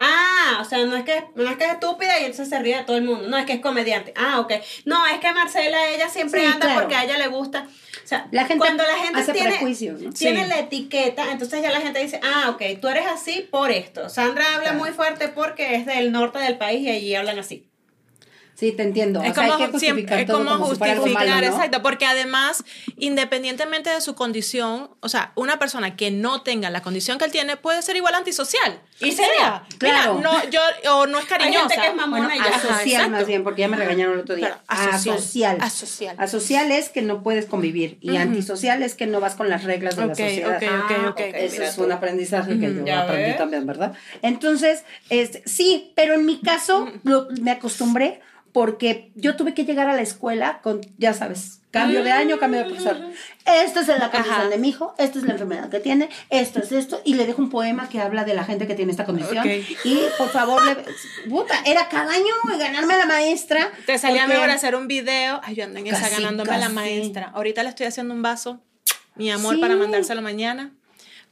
Ah, o sea, no es que no es que es estúpida y entonces se ríe de todo el mundo. No, es que es comediante. Ah, ok. No, es que Marcela, ella siempre Sí, anda claro. porque a ella le gusta. O sea, La gente cuando la gente hace tiene, tiene Sí. la etiqueta, entonces ya la gente dice, ah, ok, tú eres así por esto. Sandra habla Claro. muy fuerte porque es del norte del país y allí hablan así. Sí, te entiendo. Es o sea, hay como, que siempre, justificar es todo como como si fuera algo justificar, malo, ¿no? exacto, porque además, independientemente de su condición, o sea, una persona que no tenga la condición que él tiene puede ser igual antisocial. Y seria. Claro. Mira, no, yo, o no es cariñosa. Hay gente que es mamona y ya. Asocial más bien, porque ya me regañaron el otro día. asocial. Asocial. Asocial. es que no puedes convivir y antisocial es que no vas con las reglas de la sociedad. Ok, ok, ah, ok. Eso es un aprendizaje que yo aprendí también, ¿verdad? Entonces, este, sí, pero en mi caso me acostumbré porque yo tuve que llegar a la escuela con, ya sabes, cambio de año, cambio de profesor. Esto es la condición de mi hijo, esta es la enfermedad que tiene, esto es esto, y le dejo un poema que habla de la gente que tiene esta condición. Y por favor, le, puta, era cada año ganarme a la maestra. Te salía mejor hacer un video, ay, yo ando en esa ganándome a la maestra. Ahorita le estoy haciendo un vaso, mi amor, para mandárselo mañana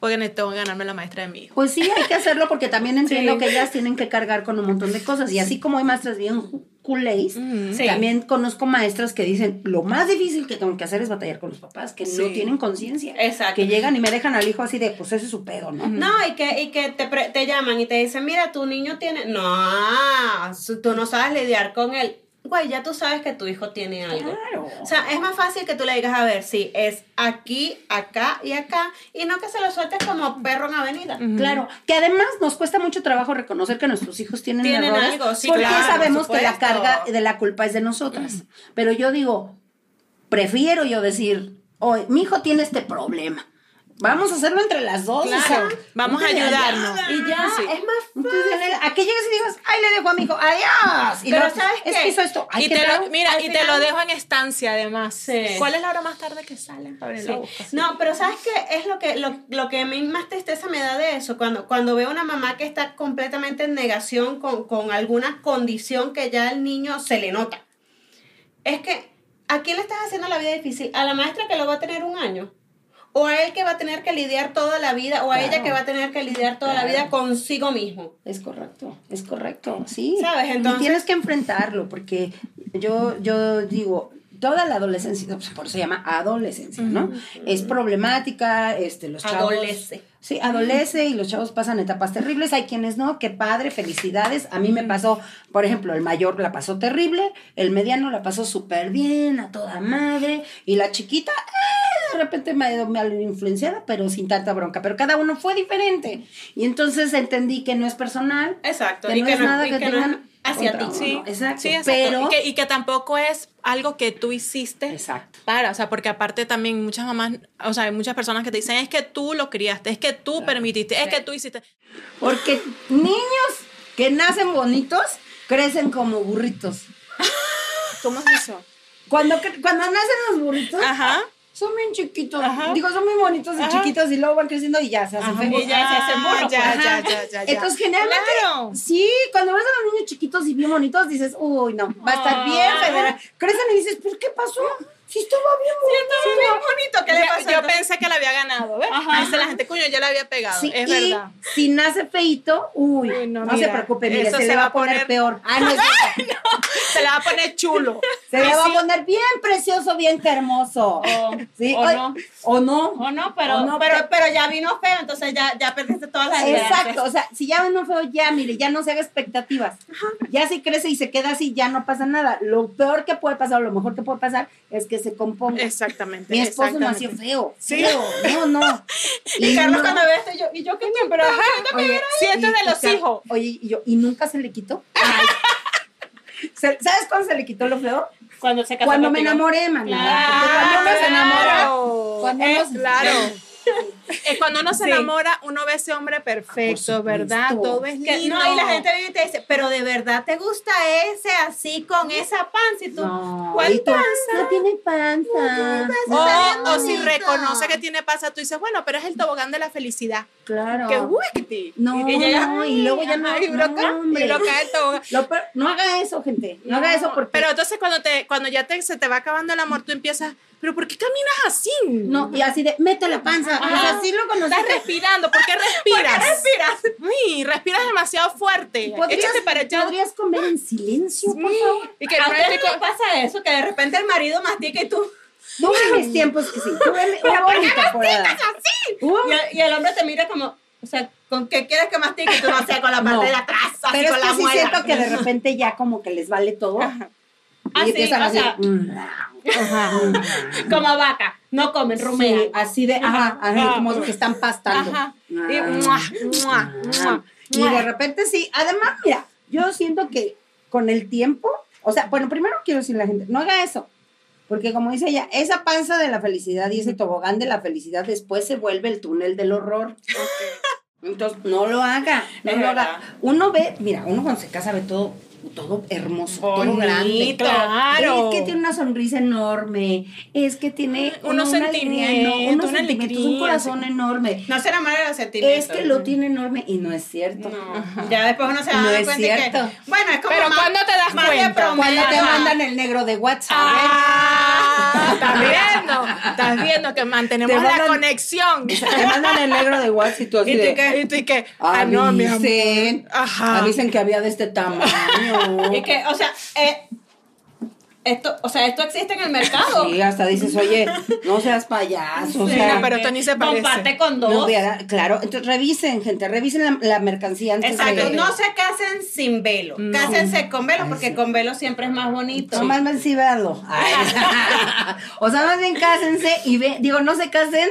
porque necesito ganarme la maestra de mi hijo. Pues sí, hay que hacerlo porque también entiendo *laughs* que ellas tienen que cargar con un montón de cosas. Y así como hay maestras bien culés, también conozco maestras que dicen, lo más difícil que tengo que hacer es batallar con los papás, que no tienen conciencia. Exacto. Que llegan y me dejan al hijo así de, pues ese es su pedo, ¿no? No, y que, y que te, te llaman y te dicen, mira, tu niño tiene... No, tú no sabes lidiar con él güey, ya tú sabes que tu hijo tiene algo. Claro. O sea, es más fácil que tú le digas, a ver, sí, es aquí, acá y acá, y no que se lo sueltes como perro en avenida. Claro, que además nos cuesta mucho trabajo reconocer que nuestros hijos tienen, ¿Tienen algo, sí, porque sabemos que la carga de la culpa es de nosotras. Pero yo digo, prefiero yo decir, oye, mi hijo tiene este problema Vamos a hacerlo entre las dos. Claro, vamos a ayudarnos. Y ya, es más fácil. a que llegues y digas, ay, le dejo a mi hijo, adiós. Y Pero ¿sabes es que hizo esto. y te lo, mira, y te lo dejo en estancia además. Sí. ¿Cuál es la hora más tarde que sale? No, pero ¿sabes qué? Es lo que, lo, lo que a mí más tristeza me da de eso. Cuando, cuando veo una mamá que está completamente en negación con, con alguna condición que ya el niño se le nota. Es que, ¿a quién le estás haciendo la vida difícil? ¿A la maestra que lo va a tener un año? O a él que va a tener que lidiar toda la vida, o a ella que va a tener que lidiar toda la vida consigo mismo. Es correcto, es correcto, sí. ¿Sabes? Entonces... Y tienes que enfrentarlo, porque yo, yo digo, toda la adolescencia, pues, por eso se llama adolescencia, ¿no? Es problemática, este, los chavos... Adolece. Sí, adolece y los chavos pasan etapas terribles. Hay quienes no, qué padre, felicidades. A mí me pasó, por ejemplo, el mayor la pasó terrible, el mediano la pasó súper bien, a toda madre, y la chiquita, eh, de repente me ha ido mal influenciada, pero sin tanta bronca. Pero cada uno fue diferente. Y entonces entendí que no es personal. Exacto. Que no es nada que, tengan hacia ti. Sí, exacto. Pero, y que, tampoco es algo que tú hiciste exacto. para, o sea, porque aparte también muchas mamás, o sea, hay muchas personas que te dicen, es que tú lo criaste, es que tú permitiste, es que tú hiciste. Porque niños que nacen bonitos crecen como burritos. *laughs* ¿Cómo es eso? Cuando, cuando nacen los burritos, Ajá son bien chiquitos. Digo, son muy bonitos y chiquitos y luego van creciendo y ya se hacen feos. Y ya se hacen burros. Ya, ya, ya, ya, Entonces, generalmente, claro. sí, cuando ves a los niños chiquitos y bien bonitos, dices, uy, no, va a estar bien federal. Crecen y dices, ¿pero qué pasó? Sí, estaba bien bonito. Sí, estaba bien bonito. ¿Qué le pasó? Yo pensé que la había ganado, ¿ves? Ajá. Dice la gente, coño, ya la había pegado. Sí, es y verdad. Si nace feito, uy, no, se preocupe, mire, se, le va a poner, peor. Ah, no, *laughs* no, se le va a poner chulo. Se le va a poner bien precioso, bien hermoso. ¿Sí? O, no. O no. O no, pero, no, pero, pero, ya vino feo, entonces ya, ya perdiste todas las ideas. Exacto, o sea, si ya vino feo, ya, mire, ya no se haga expectativas. Ajá. Ya si crece y se queda así, ya no pasa nada. Lo peor que puede pasar, o lo mejor que puede pasar, es que se componga. Exactamente. Mi esposo nació feo. ¿Sí? Feo. No, no. *laughs* Y, Carlos cuando ve esto, yo, y yo qué tengo, pero ajá, oye, siento de los hijos. Oye, y yo, ¿y nunca se le quitó? *laughs* ¿Sabes cuándo se le quitó lo feo? Cuando se casó Cuando me enamoré, man. Claro, cuando uno se enamora. Cuando uno, claro. Eh, cuando uno se enamora, uno ve ese hombre perfecto, ¿verdad? Todo es lindo. no, y la gente viene y te dice, pero de verdad te gusta ese así con esa panza y tú, no, ¿cuál panza? No tiene panza. o, si reconoce que tiene panza, tú dices, bueno, pero es el tobogán de la felicidad. Claro. Que wiki. No, y, no, y luego ya no. Y, no, y lo cae el tobogán. no haga eso, gente. No, haga eso porque. Pero entonces cuando te, cuando ya te, se te va acabando el amor, tú empiezas pero ¿por qué caminas así? No, y así de, mete la panza. Así lo. Estás respirando. ¿Por qué respiras? ¿Por qué respiras? Uy, respiras demasiado fuerte. ¿Podrías, para allá. ¿Podrías comer en silencio, por favor? Y que ¿A qué pasa eso? Que de repente el marido mastica y tú... No en mis tiempos que sí. Tuve *laughs* una bonita temporada. así? Y, el, hombre te mira como... O sea, ¿con qué quieres que mastique? Y tú no sé, con la parte de atrás, así Pero con es que sí siento que de *laughs* repente ya como que les vale todo. Y así, empiezan a sea, *laughs* como vaca, no comen rumea. así de, ajá, como que están pastando. Y, Y de repente sí. Además, mira, yo siento que con el tiempo, o sea, bueno, primero quiero decirle a la gente, no haga eso. Porque como dice ella, esa panza de la felicidad y ese tobogán de la felicidad después se vuelve el túnel del horror. Entonces, no lo haga, no Es lo verdad. haga. Uno ve, mira, uno cuando se casa ve todo, todo hermoso, todo Bonito, grande. claro. Es que tiene una sonrisa enorme, es que tiene Unos una sentimientos, unos una sentimientos, un corazón sí. enorme. No se enamora de los sentimientos. Es que lo tiene enorme y no es cierto. No. Ya después uno se va No dando es cuenta que. cierto. Bueno, es como. Pero más- ¿cuándo te das más de cuenta? Cuando te mandan el negro de WhatsApp. Ah, estás viendo, estás viendo que mantenemos Te la mandan- conexión. *laughs* Te mandan el negro de WhatsApp y tú así ¿Y tú de, qué? Y que, ah, no, mi amor. Ajá. avisen que había de este tamaño. Y que, o sea, eh, esto, o sea, esto existe en el mercado. Sí, hasta dices, oye, no seas payaso. o Sí, sea, pero esto ni se parece. Comparte con dos. no claro, entonces revisen, gente, revisen la, la mercancía antes Exacto, de... no se casen sin velo, No. cásense con velo Ay, porque sí. con velo siempre es más bonito. No, más bien sí véanlo. Ay. *laughs* *laughs* o sea, más bien cásense y ve, digo, no se casen,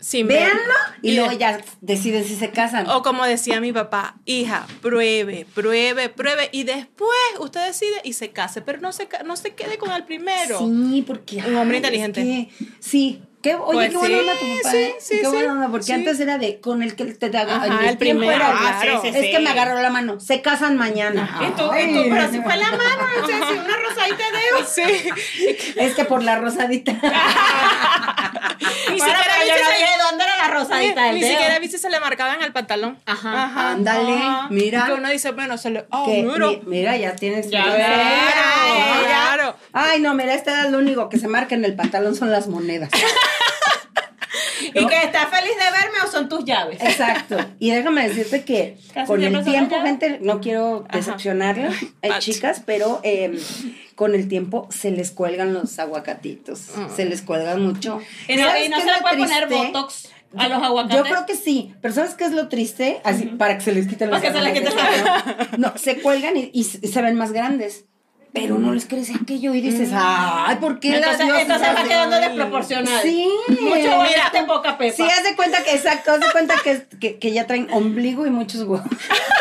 Sin véanlo y, Y luego ya deciden si se casan. O como decía mi papá, hija, pruebe, pruebe, pruebe y después usted decide y se case, pero no se, no se quede con el primero. Sí, porque. Un hombre inteligente. es que- sí. Qué, oye, Pues qué buena sí, onda tu papá. sí, ¿eh? sí, qué buena onda, porque antes era de con el que te da. Ajá, en mi el tiempo primero, era, Ah, claro. Es que me agarró la mano. Se casan mañana. Y tú, y Ay. tú, pero si fue la mano, no sé si una rosadita de. *laughs* Sí. Es que por la rosadita. *laughs* Ni Bueno, siquiera pero yo viste no dónde era la rosadita del Ni dedo. siquiera viste se le marcaba en el pantalón. Ajá. Ándale, mira. Que uno dice, bueno, se le. Oh, que, mira. mi- mira, ya tienes. Ya Claro. Ay, no, mira, esta edad lo único que se marca en el pantalón son las monedas. *laughs* *laughs* ¿Y que estás feliz de verme o son tus llaves? Exacto. Y déjame decirte que Casi con el tiempo, gente, no quiero Pat. chicas, pero eh, con el tiempo se les cuelgan los aguacatitos. Se les cuelgan mucho. Y no, ¿Sabes y no se es le puede poner triste? botox a los aguacates. Yo creo que sí, pero ¿sabes qué es lo triste? Así, para que se les quiten los Para que se les quite aguacates. *laughs* No, se cuelgan y, se ven más grandes. Pero no les crece aquello y dices, ay, ¿por qué las Entonces, diosas entonces va quedando desproporcional. Sí. Mucho Mira, en poca pepa. Sí, haz de cuenta que, exacto, haz de cuenta que, que, que ya traen ombligo y muchos huevos. *laughs*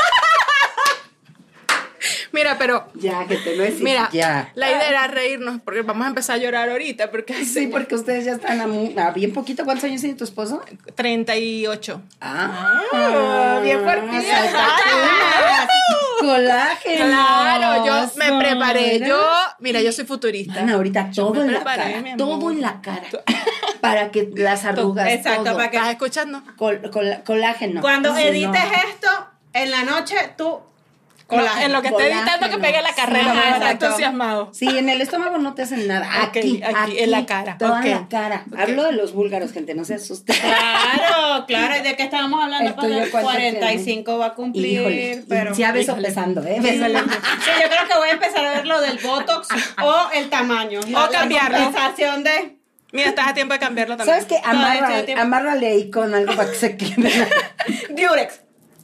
Mira, pero. Ya, que te lo decía. Mira, ya. la idea era reírnos porque vamos a empezar a llorar ahorita porque Sí, porque ustedes ya están a, a bien poquito. ¿Cuántos años tiene tu esposo? 38. Ah, bien fuertita. *laughs* Colágeno. Claro, yo me preparé. Yo, mira, yo soy futurista. Ahorita todo en la preparé, cara, todo en la cara, *laughs* para que las arrugas, Exacto, todo. para que- ¿Estás escuchando? Col- col- colágeno. Cuando edites no. esto, en la noche tú. No, en lo que esté Colágeno. editando que pegue la carrera, me exacto. entusiasmado. Sí, en el estómago no te hacen nada. Aquí, aquí, en la cara, Toda la cara. Hablo de los búlgaros, gente, no se asusten. Claro, claro. ¿Y de qué estábamos hablando? El Pues tuyo, de ¿cuánto 45 va a cumplir. Híjole, pero. ya ves sopesando, ¿eh? *laughs* Sí, yo creo que voy a empezar a ver lo del Botox *laughs* o el tamaño. O cambiarlo. La compensación de. Mira, estás a tiempo de cambiarlo también. ¿Sabes qué? Amárrale ahí con algo para que se quede. *laughs* Durex.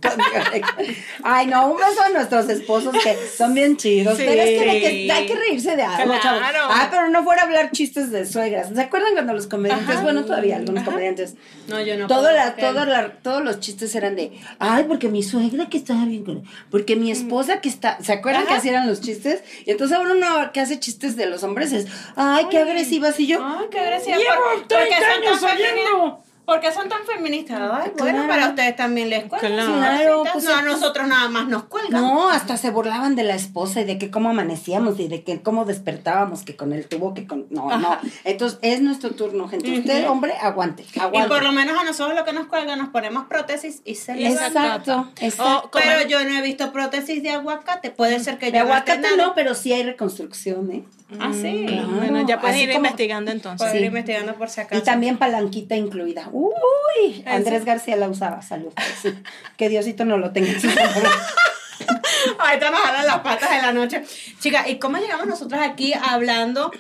*laughs* Ay, no, un beso a nuestros esposos que son bien chidos. Sí. pero es que, hay que hay que reírse de algo, Claro. chavos. Ah, pero no fuera a hablar chistes de suegras. ¿Se acuerdan cuando los comediantes, bueno, todavía algunos comediantes, No, yo no. todo puedo, la, porque- todo la- todos los chistes eran de, ay, porque mi suegra que estaba bien con porque mi esposa que está, ¿se acuerdan que así eran los chistes? Y entonces ahora uno que hace chistes de los hombres es, ay, qué agresivas. Y yo, Ay, qué agresiva. Llevo ¿Por, ¿por qué 30 son años oyendo. Feministas? ¿Por qué son tan feministas? Ay, bueno, Claro. para ustedes también les cuelgan. Claro. Pues, no, a nosotros nada más nos cuelgan. No, hasta se burlaban de la esposa y de que cómo amanecíamos y de que cómo despertábamos, que con el tubo, que con... No, no. Entonces, es nuestro turno, gente. Usted, hombre, aguante, Y por lo menos a nosotros lo que nos cuelgan, nos ponemos prótesis y se levanta. Exacto, exacto. O Pero yo no he visto prótesis de aguacate. Puede ser que de yo aguacate gaste no, pero sí hay reconstrucción, ¿eh? Ah, sí. Claro. Bueno, ya puedes Así ir como- investigando entonces. Sí. ir investigando por si acaso. Y también palanquita incluida. Uy, Andrés García la usaba, salud. Sí. Que Diosito no lo tenga. *laughs* Ahorita nos jalan las patas de la noche. Chica, ¿y cómo llegamos nosotros aquí hablando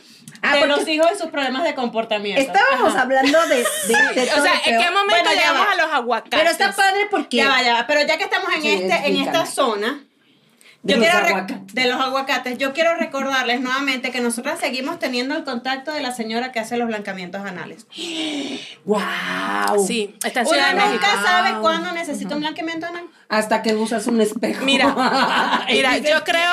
Ah, de los hijos y sus problemas de comportamiento? Estábamos Ajá. hablando de, de, de O sea. ¿en qué momento Bueno, llegamos a los aguacates? Pero está padre porque... Ya va, ya va. Pero ya que estamos en, Sí, este, en esta zona, De yo los aguacates. de los aguacates, yo quiero recordarles nuevamente que nosotras seguimos teniendo el contacto de la señora que hace los blancamientos anales. ¡Wow! Sí, está en Uno nunca sabe cuándo necesita un blanqueamiento anal. Hasta que usas un espejo. Mira, *laughs* mira, yo creo,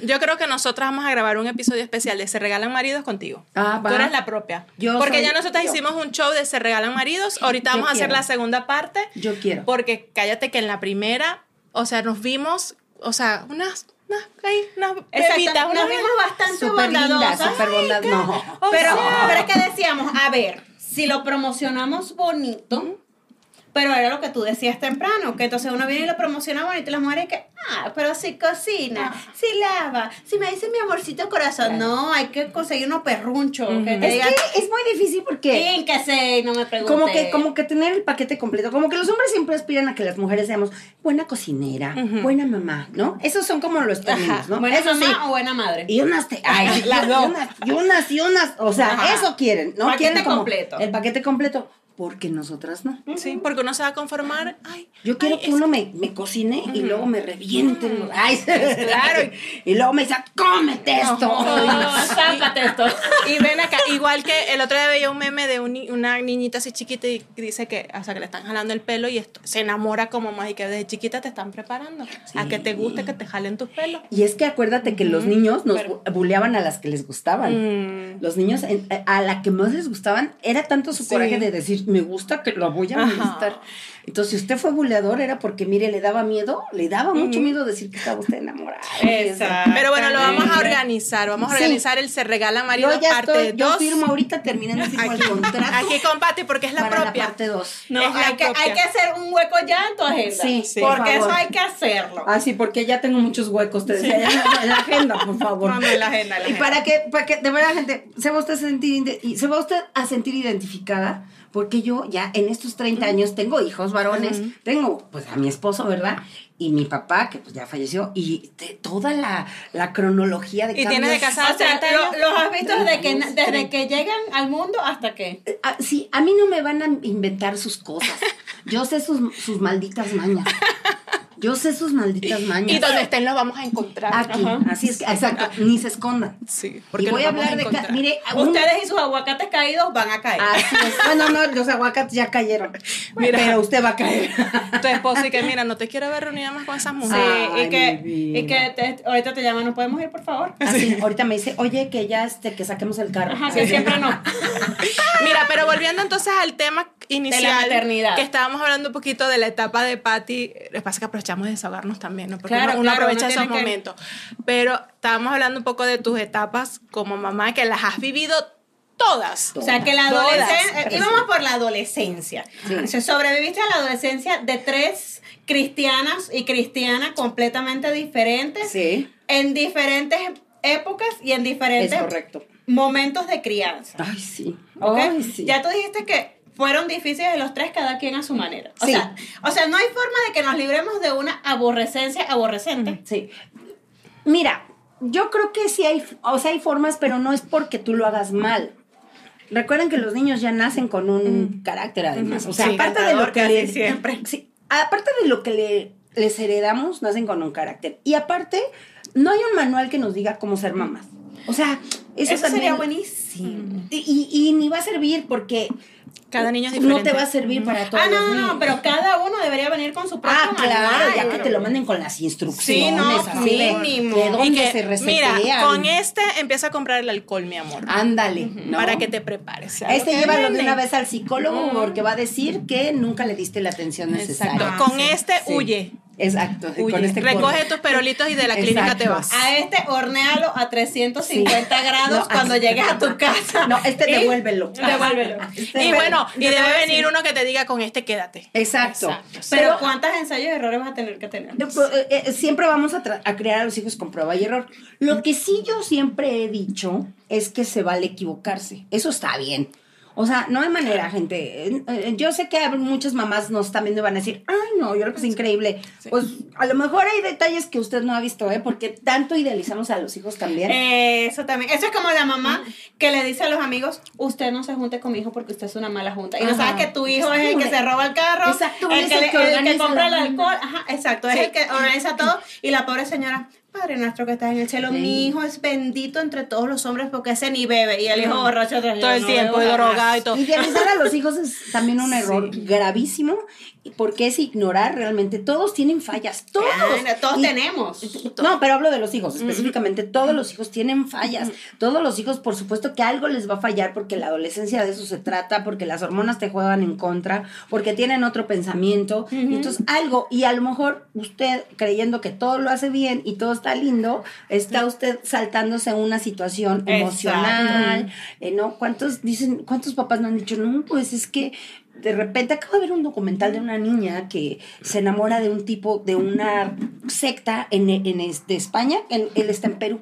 yo creo que nosotras vamos a grabar un episodio especial de Se regalan maridos contigo. Ah, va. Tú eres la propia. Yo porque soy- ya nosotras yo. hicimos un show de Se regalan maridos. Ahorita Yo vamos a hacer quiero. la segunda parte. Yo quiero. Porque cállate que en la primera, o sea, nos vimos, o sea, unas, unas, ahí, unas bebitas, unas vimos bastante linda, bondadosas. bondadosa. No. Pero, sea, pero es que decíamos, a ver, si lo promocionamos bonito, pero era lo que tú decías temprano, que entonces uno viene y lo promociona bonito y las mujeres que, ah, pero si cocina, si lava, si me dice mi amorcito corazón, no, hay que conseguir unos perrunchos que te Es que es muy difícil porque "Híncase y no me pregunte. como que, como que tener el paquete completo, como que los hombres siempre aspiran a que las mujeres seamos buena cocinera, buena mamá, ¿no? Esos son como los términos, ¿no? ¿Buena Eso mamá sí. o buena madre? Y unas, te- ay, *laughs* Las y dos. unas, y unas, y unas, o sea, Ajá. eso quieren, ¿no? Paquete quieren como completo. El paquete completo, porque nosotras no. Sí, porque uno se va a conformar. Ay, Yo quiero ay, que uno me, me cocine y luego me reviente. los- Ay, Claro. *laughs* Y luego me dice, cómete esto. *laughs* *laughs* Sácate esto. Y ven acá, igual que el otro día veía un meme de un una niñita así chiquita y dice que, o sea, que le están jalando el pelo y esto, se enamora como más y que desde chiquita te están preparando a que te guste que te jalen tus pelos. Y es que acuérdate que los niños nos Pero- bu- buleaban a las que les gustaban. Mm. Los niños en- a la que más les gustaban era tanto su Sí. coraje de decir, me gusta que lo voy a Ajá. molestar. Entonces, si usted fue buleador, era porque, mire, le daba miedo, le daba mucho miedo decir que estaba usted enamorado. *laughs* Exacto. Pero bueno, lo vamos a organizar, vamos a Sí. organizar el Se Regala Yo Marido ya parte estoy, yo 2. firmo ahorita terminando firmo el contrato Aquí con Pati porque es la para propia. la parte 2. No, Es la hay que, propia. hay que hacer un hueco ya en tu agenda. Sí, sí. porque por eso hay que hacerlo. Ah, sí, porque ya tengo muchos huecos, te decía, en la- en la agenda, por favor. No, no, en la agenda, en la Y agenda. para que, para que de verdad, gente, se va usted a sentir, se va usted a sentir identificada, porque yo ya en estos 30 años tengo hijos varones, tengo pues a mi esposo, ¿verdad? Y mi papá, que pues ya falleció, y toda la, la cronología de Y tienes de casada O sea, 30 años. lo- los has visto desde que, desde que llegan al mundo hasta que. Eh, ah, sí, a mí no me van a inventar sus cosas. Yo sé sus, sus malditas mañas. *laughs* Yo sé sus malditas mañas. Y donde estén los vamos a encontrar. Aquí, así es que, exacto, ni se escondan. Sí, y voy a hablar de, ca- mire, un- Ustedes y sus aguacates caídos van a caer. Así es. *laughs* Bueno, no, los aguacates ya cayeron. Mira. pero usted va a caer. *laughs* Tu esposo y que mira, no te quiero ver reunida más con esas Sí, mujeres. Ay, y que, y que te- ahorita te llaman, ¿nos podemos ir, por favor? Así, *laughs* ahorita me dice, oye, que ya este, que saquemos el carro. Ajá, que siempre no. Mira, pero volviendo entonces al tema inicial, maternidad. que estábamos hablando un poquito de la etapa de Patty, que pasa es que aprovechamos de desahogarnos también, ¿no? Porque Claro, uno, uno claro, aprovecha uno esos que- momentos. Pero estábamos hablando un poco de tus etapas como mamá, que las has vivido todas. O sea, que la adolescencia, íbamos por la adolescencia. Sí. O sea, sobreviviste a la adolescencia de tres cristianas y cristianas completamente diferentes, Sí, en diferentes épocas y en es diferentes correcto. momentos de crianza. Ay, sí. ¿ok? Ay, sí. Ya tú dijiste que fueron difíciles los tres, cada quien a su manera. O, Sí. sea, o sea, no hay forma de que nos libremos de una aborrecencia aborrecente. Sí. Mira, yo creo que sí hay, o sea, hay formas, pero no es porque tú lo hagas mal. Recuerden que los niños ya nacen con un carácter, además. O sea, Sí, aparte de lo que le, siempre. sí, aparte de lo que le, les heredamos, nacen con un carácter. Y aparte, no hay un manual que nos diga cómo ser mamás. O sea, eso, Eso, también- sería buenísimo. Y, y- y ni va a servir porque Cada niño es no diferente. te va a servir para todos Ah, no, no, no, pero cada uno debería venir con su propio Ah, claro, manual. ya que te lo manden con las instrucciones. Sí, no, así mínimo. De, dónde Y que, se resetean. mira, con este empieza a comprar el alcohol, mi amor. Ándale, ¿no? Para que te prepares. A este llévalo de una vez al psicólogo porque va a decir que nunca le diste la atención necesaria. Exacto. Con este Sí. huye. Exacto. Huye. Con este Recoge tus perolitos y de la clínica te Exacto. vas. A este hornealo a 350 Sí. grados No, cuando así- llegues a tu casa. No, este Y- devuélvelo. *laughs* Devuélvelo. Este Y bueno, y te debe venir decir- uno que te diga con este quédate. Exacto. Exacto. Pero ¿cuántos ensayos y errores vas a tener que tener? Eh, eh, siempre vamos a, a crear a los hijos con prueba y error. Lo que sí yo siempre he dicho es que se vale equivocarse. Eso está bien. O sea, no hay manera, gente. Yo sé que muchas mamás nos están viendo y van a decir, ay, no, yo creo que es increíble. Pues a lo mejor hay detalles que usted no ha visto, ¿eh? Porque tanto idealizamos a los hijos también. Eso también. Eso es como la mamá que le dice a los amigos, usted no se junte con mi hijo porque usted es una mala junta. Y no sabes que tu hijo Es es el que se roba el carro, Exacto, el es que, el le- que el que organiza compra el alcohol. Ajá, exacto. Es el que organiza todo. Y la pobre señora, Padre nuestro que estás en el cielo, mi hijo es bendito entre todos los hombres porque ese ni bebe y el hijo borracho todo el tiempo y drogado y todo. Idealizar a los hijos es también un *laughs* error gravísimo porque es ignorar realmente. Todos tienen fallas, todos. todos tenemos. No, pero hablo de los hijos específicamente. Todos los hijos tienen fallas. Todos los hijos, por supuesto que algo les va a fallar porque la adolescencia de eso se trata, porque las hormonas te juegan en contra, porque tienen otro pensamiento. Entonces, algo, y a lo mejor usted creyendo que todo lo hace bien y todo está lindo, está usted saltándose a una situación emocional, eh, ¿no? ¿Cuántos dicen, cuántos papás no han dicho, no, pues es que de repente acabo de ver un documental de una niña que se enamora de un tipo, de una secta en, en de España, él está en Perú.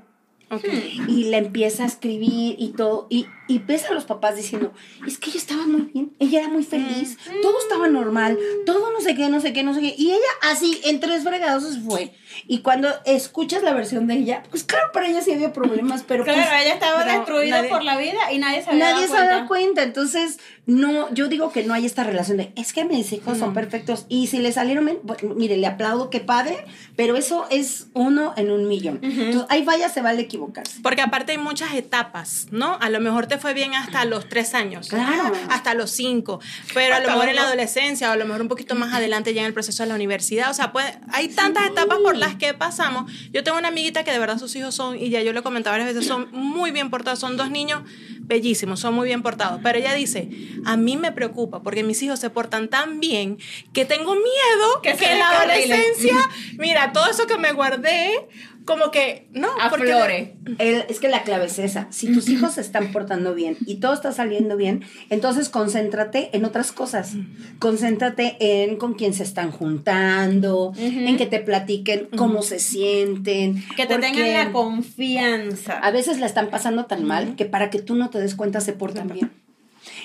Y le empieza a escribir y todo. Y, y ves a los papás diciendo, es que ella estaba muy bien, ella era muy feliz, todo estaba normal, todo no sé qué, no sé qué, no sé qué. Y ella así, en tres fregados fue. Y cuando escuchas la versión de ella, pues claro, para ella sí había problemas, pero... Claro, pues, ella estaba destruida por la vida y nadie se había Nadie se da cuenta. Entonces, no, yo digo que no hay esta relación de, es que mis hijos son perfectos y si le salieron, mire, le aplaudo, qué padre, pero eso es uno en un millón. Entonces, ahí vaya, se vale equivocarse. Porque aparte hay muchas etapas, ¿no? A lo mejor te fue bien hasta los tres años. Claro. Hasta los cinco. Pero a lo mejor en la adolescencia o a lo mejor un poquito más adelante ya en el proceso de la universidad. O sea, puede, hay tantas etapas por las que pasamos. Yo tengo una amiguita que de verdad sus hijos son, y ya yo le comentaba varias veces, son muy bien portados. Son dos niños bellísimos, son muy bien portados. Pero ella dice, a mí me preocupa porque mis hijos se portan tan bien que tengo miedo que, que en la adolescencia, mira, todo eso que me guardé como que, no, aflore. Porque es que la clave es esa. Si tus hijos se están portando bien y todo está saliendo bien, entonces concéntrate en otras cosas. Concéntrate en con quién se están juntando, en que te platiquen cómo se sienten. Que te tengan la confianza. A veces la están pasando tan mal que para que tú no te des cuenta se portan bien.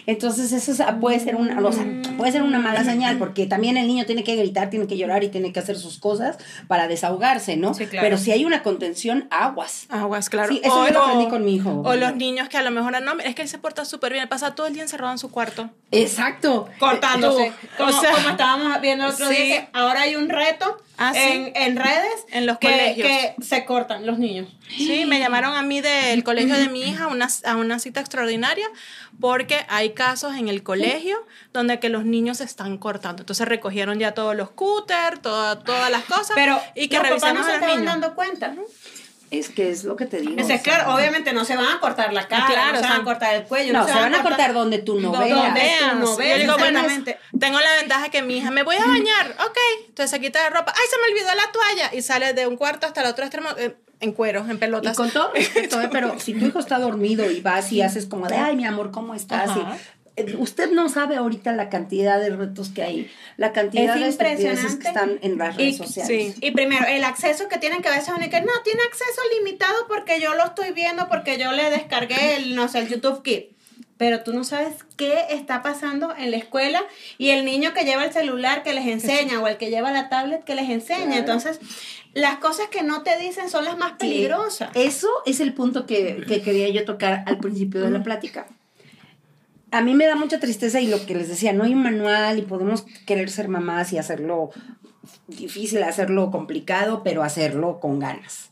Entonces eso puede ser una, o sea, puede ser una mala señal porque también el niño tiene que gritar, tiene que llorar y tiene que hacer sus cosas para desahogarse, ¿no? Sí, claro. Pero si hay una contención, aguas. Aguas, claro. Sí, eso yo lo aprendí con mi hijo. O los niños que a lo mejor no, es que él se porta súper bien, pasa todo el día encerrado en su cuarto. Exacto. Cortándose. como, o sea, como estábamos viendo el otro día, que ahora hay un reto ¿Ah, en, en, redes en los que, colegios que se cortan los niños. Sí, me llamaron a mí del colegio de mi hija una, a una cita extraordinaria porque hay casos en el colegio donde que los niños se están cortando. Entonces recogieron ya todos los cúter, todas las cosas. Pero y que los papás no se estaban dando cuenta, ¿no? Es que es lo que te digo. Es claro, obviamente no se van a cortar la cara, claro, no se van a cortar el cuello. No, se, van, a cortar, donde tú no veas. Donde tú no veas. Yo digo, bueno, tengo la ventaja que mi hija, me voy a bañar, ok. Entonces se quita la ropa, ay, se me olvidó la toalla. Y sale de un cuarto hasta el otro extremo. Eh, en cueros, en pelotas. Y con todo *laughs* respeto, ¿eh? pero si tu hijo está dormido y vas y haces como de, ay, mi amor, ¿cómo estás? Usted no sabe ahorita la cantidad de retos que hay, la cantidad de estupideces que están en las redes sociales. Y primero, el acceso que tienen que a veces uno que no, tiene acceso limitado porque yo lo estoy viendo, porque yo le descargué el, no sé, el YouTube Kit. Pero tú no sabes qué está pasando en la escuela y el niño que lleva el celular que les enseña o el que lleva la tablet que les enseña. Entonces, las cosas que no te dicen son las más peligrosas. Eso es el punto que, que quería yo tocar al principio de la plática a mí me da mucha tristeza y lo que les decía, no hay un manual y podemos querer ser mamás y hacerlo difícil, hacerlo complicado, pero hacerlo con ganas.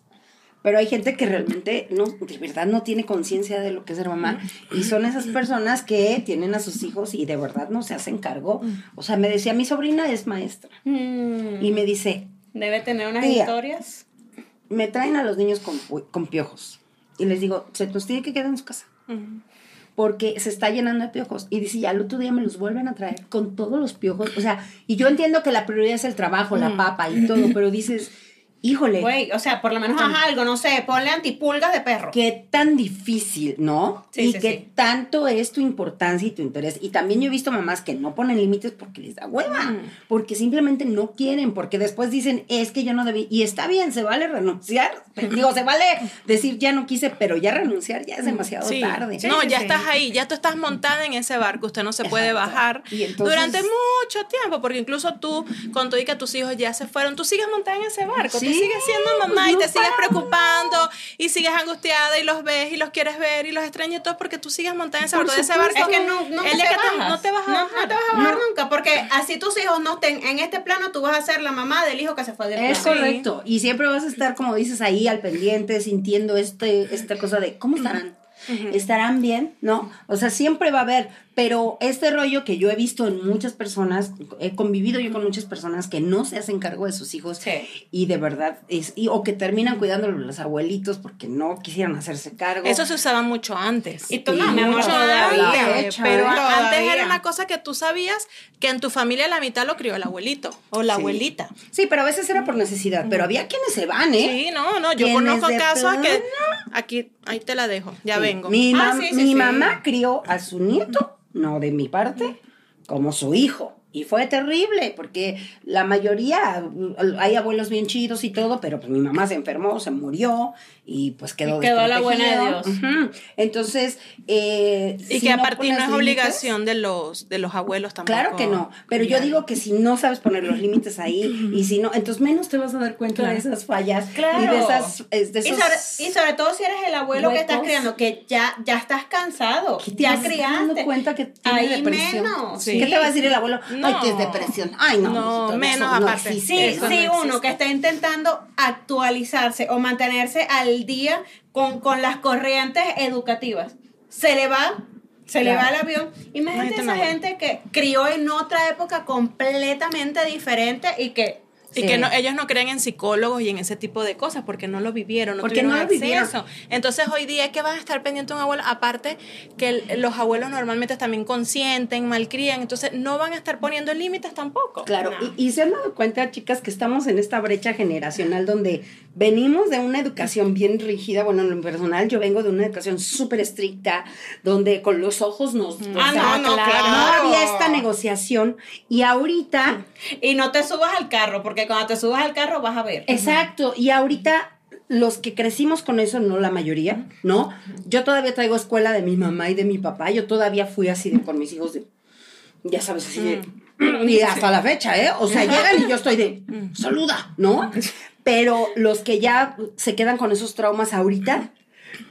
Pero hay gente que realmente no, de verdad no tiene conciencia de lo que es ser mamá y son esas personas que tienen a sus hijos y de verdad no se hacen cargo. O sea, me decía, mi sobrina es maestra mm. y me dice... Debe tener unas historias. Me traen a los niños con, piojos y les digo, se los tiene que quedar en su casa porque se está llenando de piojos. Y dice, ya el otro día me los vuelven a traer con todos los piojos. O sea, y yo entiendo que la prioridad es el trabajo, la papa y todo, pero dices, híjole. Güey, o sea, por lo menos haz algo, no sé, ponle antipulgas de perro. Qué tan difícil, ¿no? Sí, y qué tanto es tu importancia y tu interés. Y también yo he visto mamás que no ponen límites porque les da hueva, mm. porque simplemente no quieren, porque después dicen, es que yo no debí. Y está bien, se vale renunciar. Digo, se vale decir, ya no quise, pero ya renunciar ya es demasiado tarde. no, ya estás ahí, ya tú estás montada en ese barco, usted no se puede bajar durante mucho tiempo, porque incluso tú, con tu y que tus hijos ya se fueron, tú sigues montada en ese barco. Sí sigues siendo mamá y te sigues preocupando y sigues angustiada y los ves y los quieres ver y los extrañas y todo porque tú sigues montando ese barco. ese barco es que no, no, te, no te vas a bajar. No, te vas a bajar nunca porque así tus hijos no estén en este plano, tú vas a ser la mamá del hijo que se fue del Es plano. correcto. Y siempre vas a estar, como dices, ahí al pendiente, sintiendo este, esta cosa de cómo estarán. ¿Estarán bien? ¿No? O sea, siempre va a haber, pero este rollo que yo he visto en muchas personas, he convivido yo con muchas personas que no se hacen cargo de sus hijos Sí. y de verdad, es, y, o que terminan cuidando a los abuelitos porque no quisieron hacerse cargo. Eso se usaba mucho antes. Y tú no, mi amor, mucho todavía. fecha, pero ¿eh? antes era una cosa que tú sabías que en tu familia la mitad lo crió el abuelito o la Sí. abuelita. Sí, pero a veces era por necesidad, pero había quienes se van, ¿eh? Sí, no, no, yo ¿Quién conozco casos que aquí, ahí te la dejo, ya Sí. vengo. Mi, Ah, mam- sí, sí, mi mamá crió a su nieto, no de mi parte, como su hijo. Y fue terrible, porque la mayoría, hay abuelos bien chidos y todo, pero pues mi mamá se enfermó, se murió y pues quedó Y quedó a la buena de Dios. Entonces, eh, y si que a no partir no es límites- obligación de los de los abuelos tampoco. Claro que no, pero yo digo que si no sabes poner los límites ahí y si no, entonces menos te vas a dar cuenta de esas fallas Claro. y de esas eh, de Y sobre, y sobre todo si eres el abuelo que estás criando, que ya, ya estás cansado, que te ya dando cuenta que tiene Ahí depresión. menos. Sí. ¿Qué te va a decir el abuelo? Ay, No. que es depresión. Ay, no. Menos eso aparte. existe. Sí, sí, no uno que está intentando actualizarse o mantenerse al día con, con las corrientes educativas. Se le va, se le va el avión. Imagínate esa gente que crió en otra época completamente diferente y que Y que no, ellos no creen en psicólogos y en ese tipo de cosas porque no lo vivieron, no Porque tuvieron no lo vivieron. Entonces hoy día que van a estar pendientes de un abuelo, aparte que el- los abuelos normalmente también consienten, malcrían, entonces no van a estar poniendo límites tampoco. Claro, No. y, y se han dado cuenta, chicas, que estamos en esta brecha generacional donde venimos de una educación bien rígida. Bueno, en lo personal, yo vengo de una educación súper estricta, donde con los ojos nos. o Ah, sea, no, no, claro. No había esta negociación. Y ahorita. y no te subas al carro, porque cuando te subas al carro vas a ver. Exacto, y ahorita los que crecimos con eso, no la mayoría, ¿no? Yo todavía traigo escuela de mi mamá y de mi papá, yo todavía fui así de con mis hijos de, ya sabes, así de, y hasta la fecha, ¿eh? O sea, llegan y yo estoy de, saluda, ¿no? Pero los que ya se quedan con esos traumas ahorita,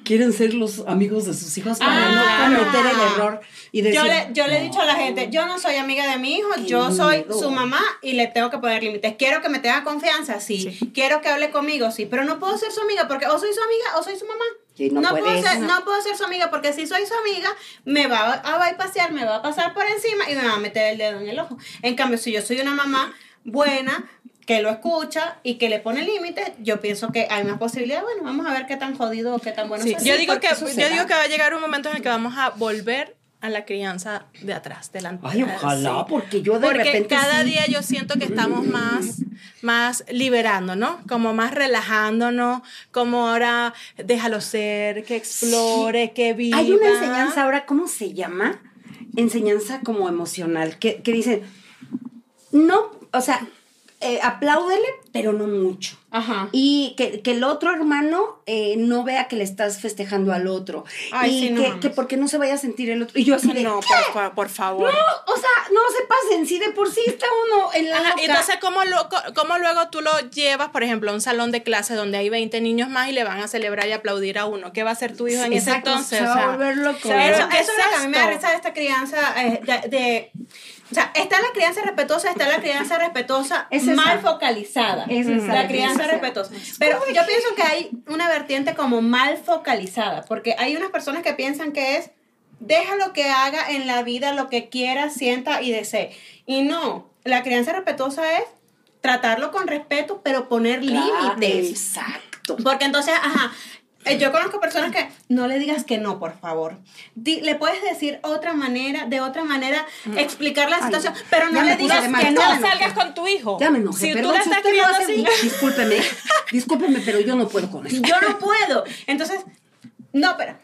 quieren ser los amigos de sus hijos para Ah, no cometer el error y decir, Yo le, yo le he dicho a la gente, yo no soy amiga de mi hijo, yo soy miedo. su mamá y le tengo que poner límites. Quiero que me tenga confianza, sí. Quiero que hable conmigo, sí. Pero no puedo ser su amiga porque o soy su amiga o soy su mamá. Sí, no puedo puedes. ser, no puedo ser su amiga porque si soy su amiga, me va a, pasear, me va a pasar por encima y me va a meter el dedo en el ojo. En cambio, si yo soy una mamá buena, que lo escucha y que le pone límites, yo pienso que hay más posibilidades. Bueno, vamos a ver qué tan jodido o qué tan bueno Sí, yo digo que yo digo que va a llegar un momento en el que vamos a volver a la crianza de atrás, delante. Ay, ojalá, Sí. porque yo de Porque repente cada sí- día yo siento que estamos más, más liberando, ¿no? Como más relajándonos, como ahora déjalo ser, que explore, que viva. Hay una enseñanza ahora, ¿cómo se llama? Enseñanza como emocional, que, que dice, no, o sea, eh, apláudele, pero no mucho. Ajá. Y que, que el otro hermano eh, no vea que le estás festejando al otro. Ay, y sí, no que, que porque no se vaya a sentir el otro. Y yo así de, No, por, fa- por favor. no, o sea, no se pasen, si de por sí está uno en la Ajá, loca. entonces, ¿cómo, lo- ¿cómo luego tú lo llevas, por ejemplo, a un salón de clase donde hay 20 niños más y le van a celebrar y aplaudir a uno? ¿Qué va a hacer tu hijo en ese entonces? se O va a sea, volver loco. Eso, Pero, ¿qué eso es lo que a mí me da risa de esta crianza eh, de, de- o sea, está la crianza respetuosa, está la crianza respetuosa Es mal focalizada. Es la crianza respetuosa. Pero yo pienso que hay una vertiente como mal focalizada, porque hay unas personas que piensan que es déjalo que haga en la vida lo que quiera, sienta y desee. Y no, la crianza respetuosa es tratarlo con respeto, pero poner Claro, límites. Exacto. Porque entonces, ajá, yo conozco personas que no le digas que no, por favor. Di- le puedes decir otra manera, de otra manera, explicar la Ay, situación, pero no le digas que no no. Salgas con tu hijo. Ya me enojé, Si tú la si estás criando hace, así. discúlpeme, discúlpeme, pero yo no puedo con *laughs* eso. Yo no puedo. Entonces, no, pero,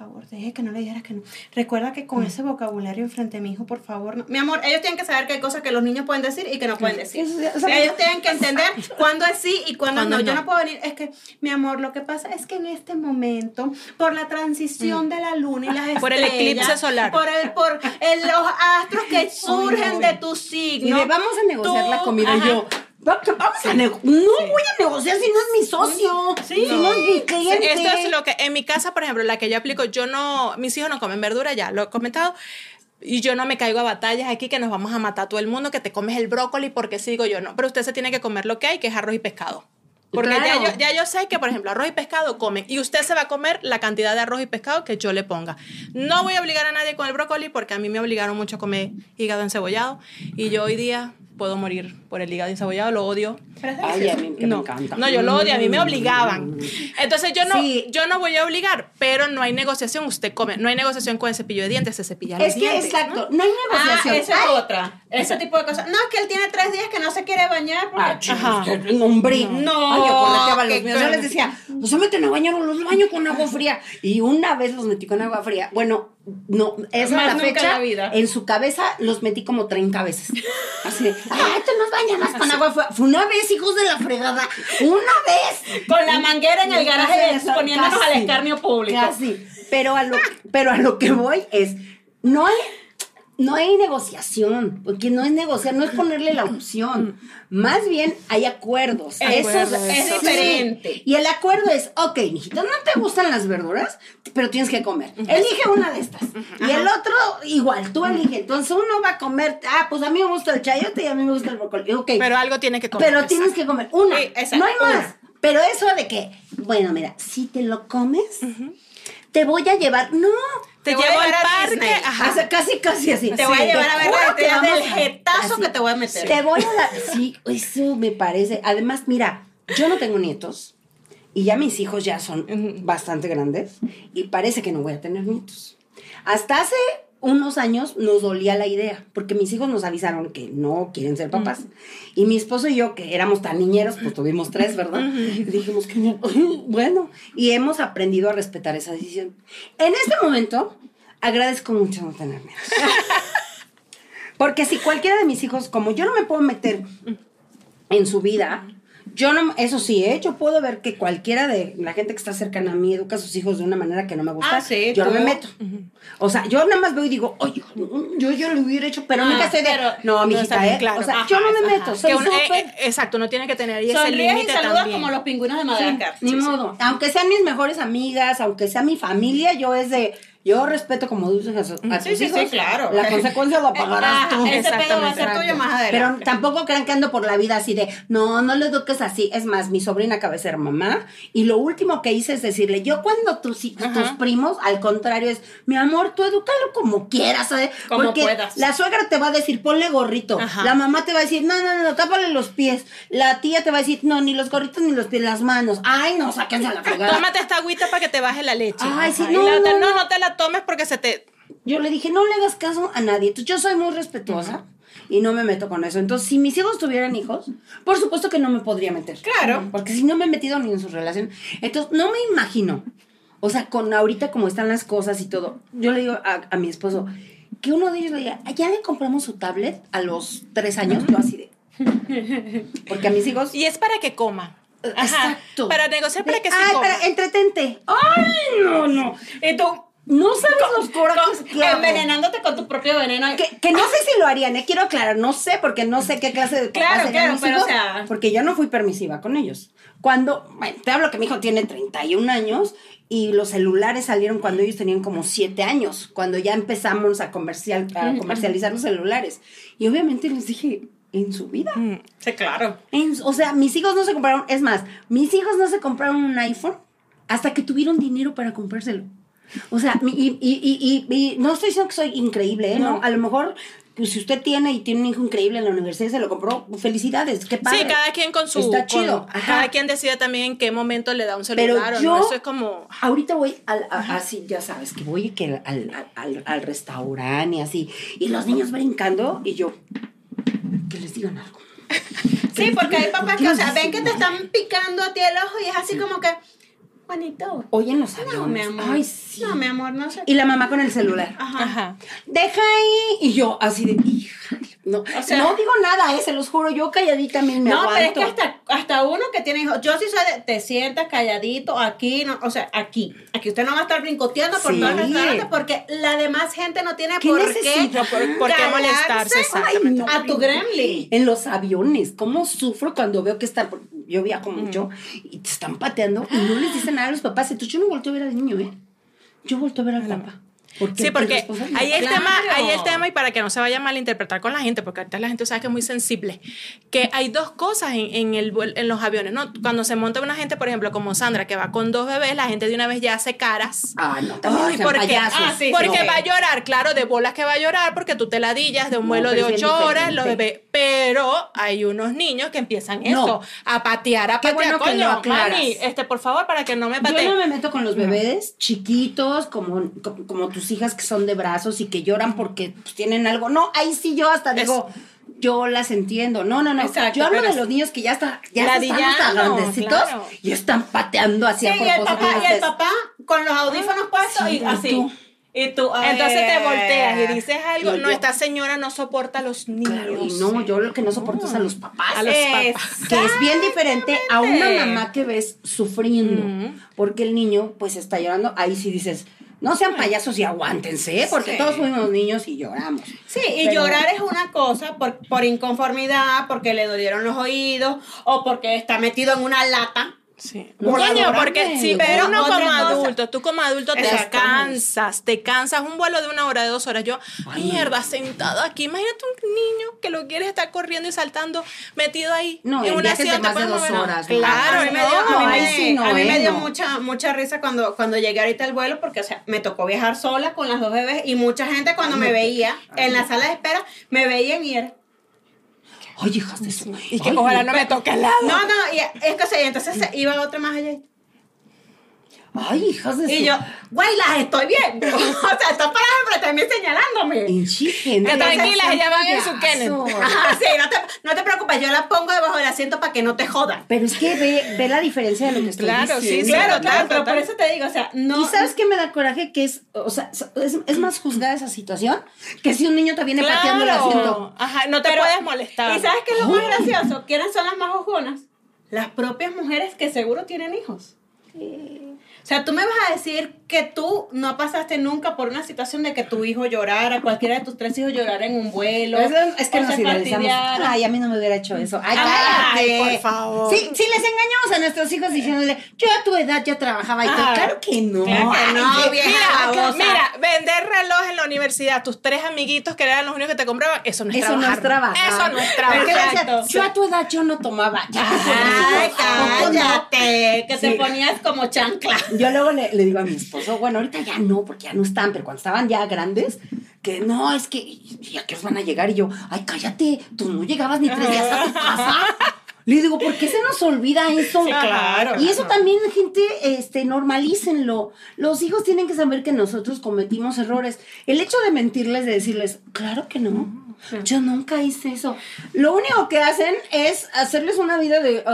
favor, deje que no le dijeras que no. Recuerda que con ese vocabulario enfrente de mi hijo, por favor, no. Mi amor, ellos tienen que saber que hay cosas que los niños pueden decir y que no pueden decir. O sea, ellos tienen que entender cuándo es sí y cuándo Cuándo no. Yo no. puedo venir. Es que, mi amor, lo que pasa es que en este momento, por la transición de la luna y las estrellas. *laughs* Por el eclipse solar. Por, el, por el- los astros que *laughs* surgen de tu Y signo. le vamos a negociar tú- la comida y ajá. yo. Va- Vamos a no voy a negociar si no es mi socio, si no es mi cliente. Esto es lo que en mi casa, por ejemplo, la que yo aplico, yo no, mis hijos no comen verdura ya, lo he comentado. y yo no me caigo a batallas aquí que nos vamos a matar a todo el mundo, que te comes el brócoli porque sigo yo no. Pero usted se tiene que comer lo que hay, que es arroz y pescado. Porque ya, yo, ya yo sé que, por ejemplo, arroz y pescado comen y usted se va a comer la cantidad de arroz y pescado que yo le ponga. No voy a obligar a nadie con el brócoli porque a mí me obligaron mucho a comer hígado encebollado y yo hoy día puedo morir por el hígado encebollado, lo odio. Ay, a mí que no, me encanta. No, yo lo odio, a mí me obligaban. Entonces yo no, yo no voy a obligar, pero no hay negociación, usted come. No hay negociación con el cepillo de dientes, se cepilla los Es que dientes. exacto, no, hay negociación. Ah, esa es otra. Ese tipo de cosas. No, es que él tiene tres días que no se quiere bañar. Porque... Ah, hombre. No, Ay, yo los míos. Yo les decía, no se meten a bañar, los baño con agua fría. Y una vez los metí con agua fría. Bueno, no, es Más la nunca en fecha. la vida. En su cabeza los metí como 30 veces. Así de, *laughs* ay, tú nos bañas más con agua fría. Fue una vez, hijos de la fregada. Una vez. Con la manguera en el garaje Casi, poniéndonos al casi, escarnio público. Casi. Pero a lo, pero a lo que voy es, no hay, no hay negociación, porque no es negociar, no es ponerle la opción. Más bien hay acuerdos. Es- Eso es diferente. Y el acuerdo es, ok, mijito, no te gustan las verduras, pero tienes que comer. Elige una de estas. Y el otro, igual, tú elige. Entonces uno va a comer, ah, pues a mí me gusta el chayote y a mí me gusta el brócoli. Ok. Pero algo tiene que comer. Pero tienes que comer una. Sí, no hay más. una. Pero eso de que, bueno, mira, si te lo comes, te voy a llevar. No. Te, Te voy a llevo al llevar a parque. Disney. Ajá. O sea, casi, casi así. Te voy a Sí, llevar a ver estrellas vamos del jetazo así. que te voy a meter. Te voy a dar. Sí, eso me parece. Además, mira, yo no tengo nietos y ya mis hijos ya son bastante grandes y parece que no voy a tener nietos. Hasta hace unos años nos dolía la idea, porque mis hijos nos avisaron que no quieren ser papás. Y mi esposo y yo, que éramos tan niñeros, pues tuvimos tres, ¿verdad? Y dijimos que no. *laughs* bueno, y hemos aprendido a respetar esa decisión. En este momento, agradezco mucho no tener nietos. *laughs* Porque si cualquiera de mis hijos, como yo no me puedo meter en su vida, yo no, eso sí, ¿eh? yo puedo ver que cualquiera de la gente que está cercana a mí educa a sus hijos de una manera que no me gusta. Ah, sí, yo no me meto. O sea, yo nada más veo y digo, oye, yo, yo lo hubiera hecho, pero Ah, nunca estoy de, no, está bien ¿eh? claro. O sea, Ajá, yo no me ajá. meto, soy Que uno- eh, eh, exacto, no tiene que tener ese Sonríes y límite saludas también. como los pingüinos de Madagascar. Ni modo. Aunque sean mis mejores amigas, aunque sea mi familia, yo es de. Yo respeto como dulces a, su- a Sí, sus sí, hijos. sí, claro. La consecuencia la pagarás Ah, tú. ese pedo va a ser tuyo más Pero adelante. tampoco crean que ando por la vida así de, no, no lo eduques así. Es más, mi sobrina acaba de ser mamá y lo último que hice es decirle, yo cuando tus, primos, al contrario, es, mi amor, tú edúcalo como quieras, ¿sabes? Como Porque puedas. la suegra te va a decir, ponle gorrito. Ajá. La mamá te va a decir, no, no, no, tápale los pies. La tía te va a decir, no, ni los gorritos ni los pies, las manos. Ay, no, sáquense a la fregada. Tómate esta agüita para que te baje la leche. Ay, sí, no, no, no. no te la tomes porque se te... Yo le dije, no le hagas caso a nadie. Entonces, yo soy muy respetuosa y no me meto con eso. Entonces, si mis hijos tuvieran hijos, por supuesto que no me podría meter. Claro. Porque si no me he metido ni en su relación. Entonces, no me imagino. O sea, con ahorita como están las cosas y todo. Yo le digo a, a mi esposo que uno de ellos le diga, ya le compramos su tablet a los tres años. Yo así de. *laughs* Porque a mis hijos. Y es para que coma. Ajá. Exacto. Para negociar para De, que se Ay, coma. para, entretente. Ay, no, no. Tú, No sabes los corajes que envenenándote con tu propio veneno. Que, que no sé si lo harían, ¿eh? quiero aclarar, no sé, porque no sé qué clase de Claro, claro, pero, hijos, o sea- Porque yo no fui permisiva con ellos. Cuando, bueno, te hablo que mi hijo tiene 31 años y los celulares salieron cuando ellos tenían como 7 años, cuando ya empezamos a, comercial, a comercializar los celulares. Y obviamente les dije, en su vida. Sí, claro. En- o sea, mis hijos no se compraron, es más, mis hijos no se compraron un iPhone hasta que tuvieron dinero para comprárselo. O sea, y, y, y, y- no estoy diciendo que soy increíble, ¿eh? ¿no? A lo mejor, pues, si usted tiene y tiene un hijo increíble en la universidad y se lo compró, felicidades, qué padre. Sí, cada quien con su... Está chido. Cada quien decide también en qué momento le da un Pero celular o yo, no. Eso es como... ahorita voy al, a- así, ya sabes, que voy que al, al, al, al restaurante y así, y los niños brincando, y yo, que les digan algo. Sí, porque hay papás que, o sea, ¿Qué ven que te están picando a ti el ojo y es así como que, Juanito. Oyen los aviones. No, mi amor. Ay, sí. No, mi amor, no sé. Y la mamá con el celular. Ajá. Ajá. deja ahí. Y yo así de, hija. No, sea- no digo nada, eh, se los juro, yo calladita también me no, pero es aguanto. que hasta, hasta uno que tiene hijos, yo sí soy de, te sientas calladito aquí, no, o sea, aquí, aquí usted no va a estar brincoteando por Sí. todo el restaurante porque la demás gente no tiene ¿Qué por necesita? qué, ¿Por- por qué molestarse? Exactamente. a tu gremlin. En los aviones, ¿cómo sufro cuando veo que están, yo viajo mucho, y te están pateando y no les dicen nada a los papás? Entonces yo no volteo a ver al niño, ¿eh? Yo volteo a ver al papá. Sí, porque ahí el, tema, ahí el tema, y para que no se vaya a malinterpretar con la gente, porque ahorita la gente sabe que es muy sensible, que hay dos cosas en, en, el, en los aviones, ¿no? Cuando se monta una gente, por ejemplo, como Sandra, que va con dos bebés, la gente de una vez ya hace caras. Ah, no, también porque, ah, porque va a llorar, claro, de bolas que va a llorar, porque tú te ladillas de un vuelo de ocho horas, los bebés, pero hay unos niños que empiezan eso, a patear, a patear, coño, mami, este, por favor, para que no me pateen. Yo no me meto con los bebés chiquitos, como, como tus hijas que son de brazos y que lloran porque pues, tienen algo. No, ahí sí yo hasta digo, yo las entiendo. No, no, no. yo hablo de los niños que ya están, ya están grandecitos y están pateando hacia sí, y el papá, y el papá con los audífonos puestos y así. Y tú, Entonces te volteas y dices algo. no, esta señora no soporta a los niños. no, yo lo que no soporto es a los papás. A los papás. Que es bien diferente a una mamá que ves sufriendo. Porque el niño, pues, está llorando. Ahí sí dices, no sean payasos y aguántense, ¿eh? porque todos fuimos niños y lloramos. Sí, y llorar es una cosa por, por inconformidad, porque le dolieron los oídos o porque está metido en una lata. Sí. Coño, porque sí, pero uno como adulto, tú como adulto te cansas, te cansas un vuelo de una hora, de dos horas. Yo, mierda, sentado aquí. Imagínate un niño que lo quiere estar corriendo y saltando, metido ahí. No, en una silla más de dos horas. Claro, a mí me dio, a mí me dio mucha, mucha risa cuando, cuando llegué ahorita al vuelo, porque, o sea, me tocó viajar sola con las dos bebés y mucha gente cuando me veía en la sala de espera, me veían y era Oye, hijas de su. Y que ojalá no me toque al lado. No, no, y es que se, entonces iba otra más allá. Ay, hijas de Y yo, güey, las estoy viendo. *laughs* o sea, están paradas de mí señalándome. Que tranquilas, ellas van en su Kenneth. Ajá, sí, no te, no te preocupes, yo la pongo debajo del asiento para que no te jodan. Pero es que ve, ve la diferencia de lo que estoy claro, diciendo. Sí, claro, claro, pero por eso te digo, o sea, no. ¿Y sabes qué me da coraje? Que es, o sea, es, es más juzgada esa situación que si un niño te viene pateando el asiento. Ajá, no te puedes molestar. ¿Y sabes qué es lo más gracioso? ¿Quiénes son las más ojonas? Las propias mujeres que seguro tienen hijos. Sí. O sea, tú me vas a decir que tú no pasaste nunca por una situación de que tu hijo llorara, cualquiera de tus tres hijos llorara en un vuelo. Es, que nos idealizamos. Ay, a mí no me hubiera hecho eso. Ay, cállate. por favor. Sí, sí, les engañamos a nuestros hijos diciéndole, yo a tu edad ya trabajaba y todo. Ah, claro que no. Claro que no, mira, mira, vender reloj en la universidad, tus tres amiguitos que eran los únicos que te compraban, eso no es eso trabajar. No es trabajar. Eso no es trabajar. yo a tu edad yo no tomaba. Ya, Ay, *laughs* cállate, que te ponías como chancla. Yo luego le, le, digo a mi esposo, bueno, ahorita ya no, porque ya no están, pero cuando estaban ya grandes, que no, es que ya que os van a llegar y yo, ay, cállate, tú no llegabas ni tres días a tu casa. Le digo, ¿por qué se nos olvida eso? claro. Y eso también, gente, este, normalícenlo. Los hijos tienen que saber que nosotros cometimos errores. El hecho de mentirles, de decirles, claro que no. Yo nunca hice eso. Lo único que hacen es hacerles una vida de...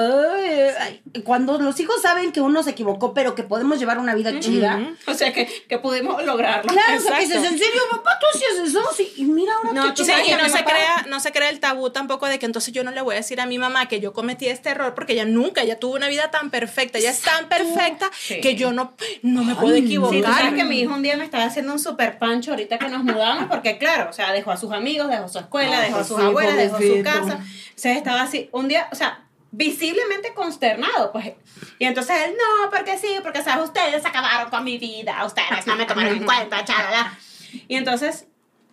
cuando los hijos saben que uno se equivocó, pero que podemos llevar una vida chida. O sea, que, que pudimos lograrlo. Claro, o sea, dices, ¿en serio, papá? ¿Tú hacías eso? Sí, y mira ahora no, que sí, y no se, crea, no se crea el tabú tampoco de que entonces yo no le voy a decir a mi mamá que yo cometí este error porque ella nunca, ella tuvo una vida tan perfecta, ella es tan perfecta que yo no, no me puedo equivocar. Sí, sabes que mi hijo un día me estaba haciendo un super pancho ahorita que nos mudamos porque claro, o sea, dejó a sus amigos, dejó a su escuela, dejó a sus abuelas, dejó su casa. O sea, estaba así, un día, o sea, visiblemente consternado, pues. Y entonces él, no, porque sí, porque, ¿sabes? Ustedes acabaron con mi vida, ustedes no me tomaron en cuenta, chalala. Y entonces,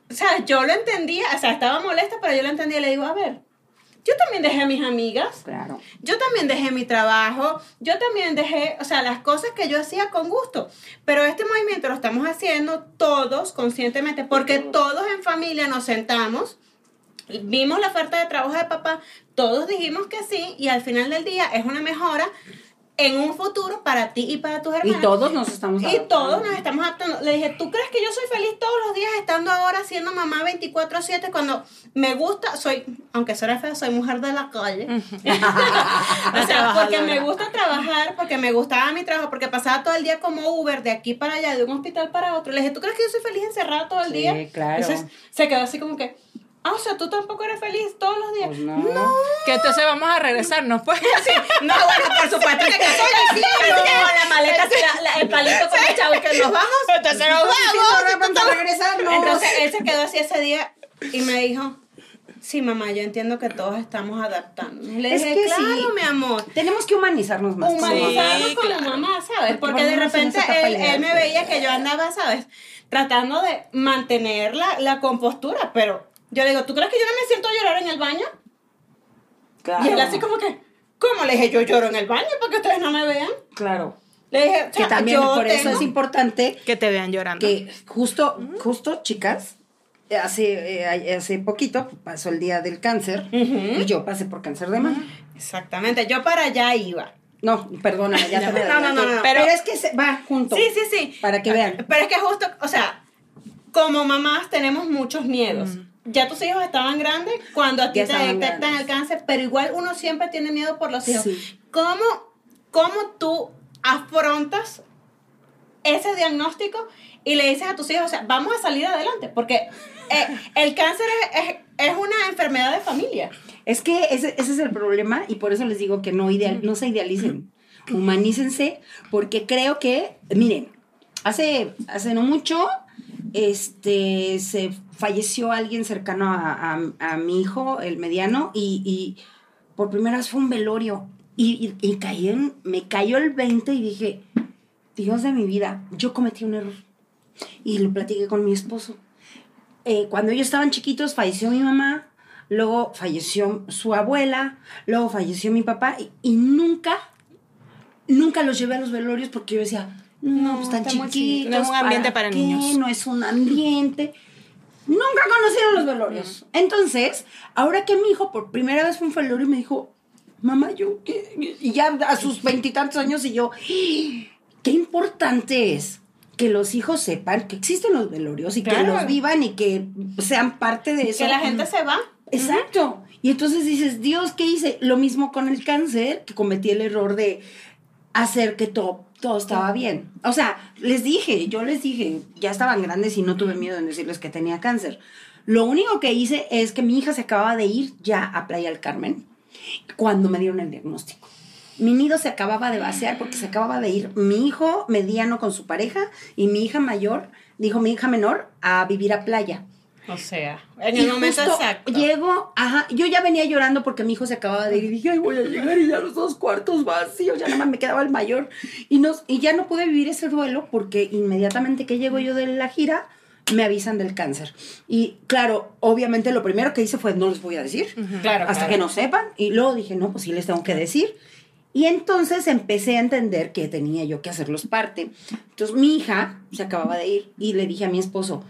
o sea, yo lo entendía, o sea, estaba molesta, pero yo lo entendía y le digo, a ver, yo también dejé a mis amigas. Claro. Yo también dejé mi trabajo. Yo también dejé, o sea, las cosas que yo hacía con gusto. Pero este movimiento lo estamos haciendo todos conscientemente, porque todos en familia nos sentamos, vimos la oferta de trabajo de papá, todos dijimos que sí, y al final del día es una mejora en un futuro para ti y para tus hermanos. Y todos nos estamos adaptando. Y todos nos estamos adaptando. Le dije, ¿tú crees que yo soy feliz todos los días estando ahora siendo mamá 24/7 cuando me gusta, soy, aunque suene feo, soy mujer de la calle? *laughs* o sea, porque me gusta trabajar, porque me gustaba mi trabajo, porque pasaba todo el día como Uber de aquí para allá, de un hospital para otro. Le dije, ¿tú crees que yo soy feliz encerrada todo el sí, día? claro. Entonces se quedó así como que... Ah, o sea, tú tampoco eres feliz todos los días. Pues no. Que entonces vamos a regresar, ¿no? Pues sí. No, bueno, por supuesto que soy la maleta, la, el palito con el chavo que nos vamos. Entonces nos vamos. No, no, regresar, no. Entonces él se quedó así ese día y me dijo, Sí, mamá, yo entiendo que todos estamos adaptando. Le Es dije, que claro, sí. mi amor. Tenemos que humanizarnos más. Humanizarnos Sí, con claro. la mamá, ¿sabes? Porque Porque de repente él, él me veía que yo andaba, ¿sabes? Tratando de mantener la, la compostura, pero yo le digo, ¿tú crees que yo no me siento a llorar en el baño? Claro. Y él así como que, ¿cómo? Le dije, yo lloro en el baño para que ustedes no me vean. Claro. Le dije, o Que sea, también yo por eso es importante Que te vean llorando. que justo, justo, chicas, hace, eh, hace poquito pasó el día del cáncer Ujú. y yo pasé por cáncer de mama. Exactamente, yo para allá iba. No, perdóname, ya te me No, no, no, no, no. Pero, Pero- es que se va junto. Sí, sí, sí. Para que vean. Pero es que justo, o sea, como mamás tenemos muchos miedos. Ya tus hijos estaban grandes cuando a ti te detectan grandes. el cáncer, pero igual uno siempre tiene miedo por los hijos. Sí. ¿Cómo, ¿Cómo tú afrontas ese diagnóstico y le dices a tus hijos, o sea, vamos a salir adelante? Porque eh, el cáncer es, es- es una enfermedad de familia. Es que ese, ese es el problema y por eso les digo que no, ideal, no se idealicen. Humanícense porque creo que, miren, hace, hace no mucho este, se falleció alguien cercano a, a- a mi hijo, el mediano, y, y por primera vez fue un velorio. Y, y- y caí en- me cayó el 20 y dije, Dios de mi vida, yo cometí un error. Y lo platiqué con mi esposo. Eh, cuando ellos estaban chiquitos falleció mi mamá, luego falleció su abuela, luego falleció mi papá y, y nunca, nunca los llevé a los velorios porque yo decía, no, pues están chiquitos. no es un ambiente para niños". No es un ambiente. Nunca conocieron los velorios. Entonces, ahora que mi hijo por primera vez fue un velorio me dijo, mamá, yo, ¿qué? y ya a sus veintitantos años y yo, qué importante es que los hijos sepan que existen los velorios y que los vivan y que sean parte de eso. Que la gente se va. Exacto. Y entonces dices, Dios, ¿qué hice? Lo mismo con el cáncer, que cometí el error de hacer que todo, todo estaba bien. O sea, les dije, yo les dije, ya estaban grandes y no tuve miedo en decirles que tenía cáncer. Lo único que hice es que mi hija se acababa de ir ya a Playa del Carmen cuando me dieron el diagnóstico. Mi nido se acababa de vaciar porque se acababa de ir mi hijo mediano con su pareja y mi hija mayor, dijo mi hija menor, a vivir a playa. O sea, en Y el momento justo exacto. Llego, ajá, yo ya venía llorando porque mi hijo se acababa de ir y dije, ay, voy a llegar y ya los dos cuartos vacíos, ya nada más me quedaba el mayor. Y, nos, y ya no pude vivir ese duelo porque inmediatamente que llego yo de la gira, me avisan del cáncer. Y claro, obviamente lo primero que hice fue, no les voy a decir, Claro, hasta claro. que no sepan. Y luego dije, no, pues sí les tengo que decir. Y entonces empecé a entender que tenía yo que hacerlos parte. Entonces mi hija se acababa de ir y le dije a mi esposo,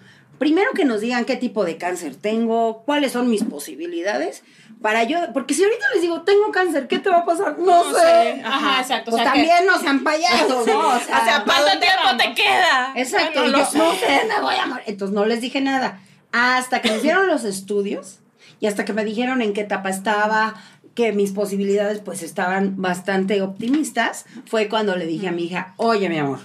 primero que nos digan qué tipo de cáncer tengo, cuáles son mis posibilidades, para yo, porque si ahorita les digo, tengo cáncer, ¿qué te va a pasar? No, No sé. sé. Ajá, exacto. Pues o sea, que- también no sean payasos, ¿no? O *laughs* O sea, ¿pa' ¿Cuánto tiempo vamos? te queda? Exacto, Bueno, yo, sé. no sé, me voy a morir. Entonces no les dije nada. Hasta que me hicieron los estudios y hasta que me dijeron en qué etapa estaba, que mis posibilidades pues estaban bastante optimistas, fue cuando le dije a mi hija, oye mi amor,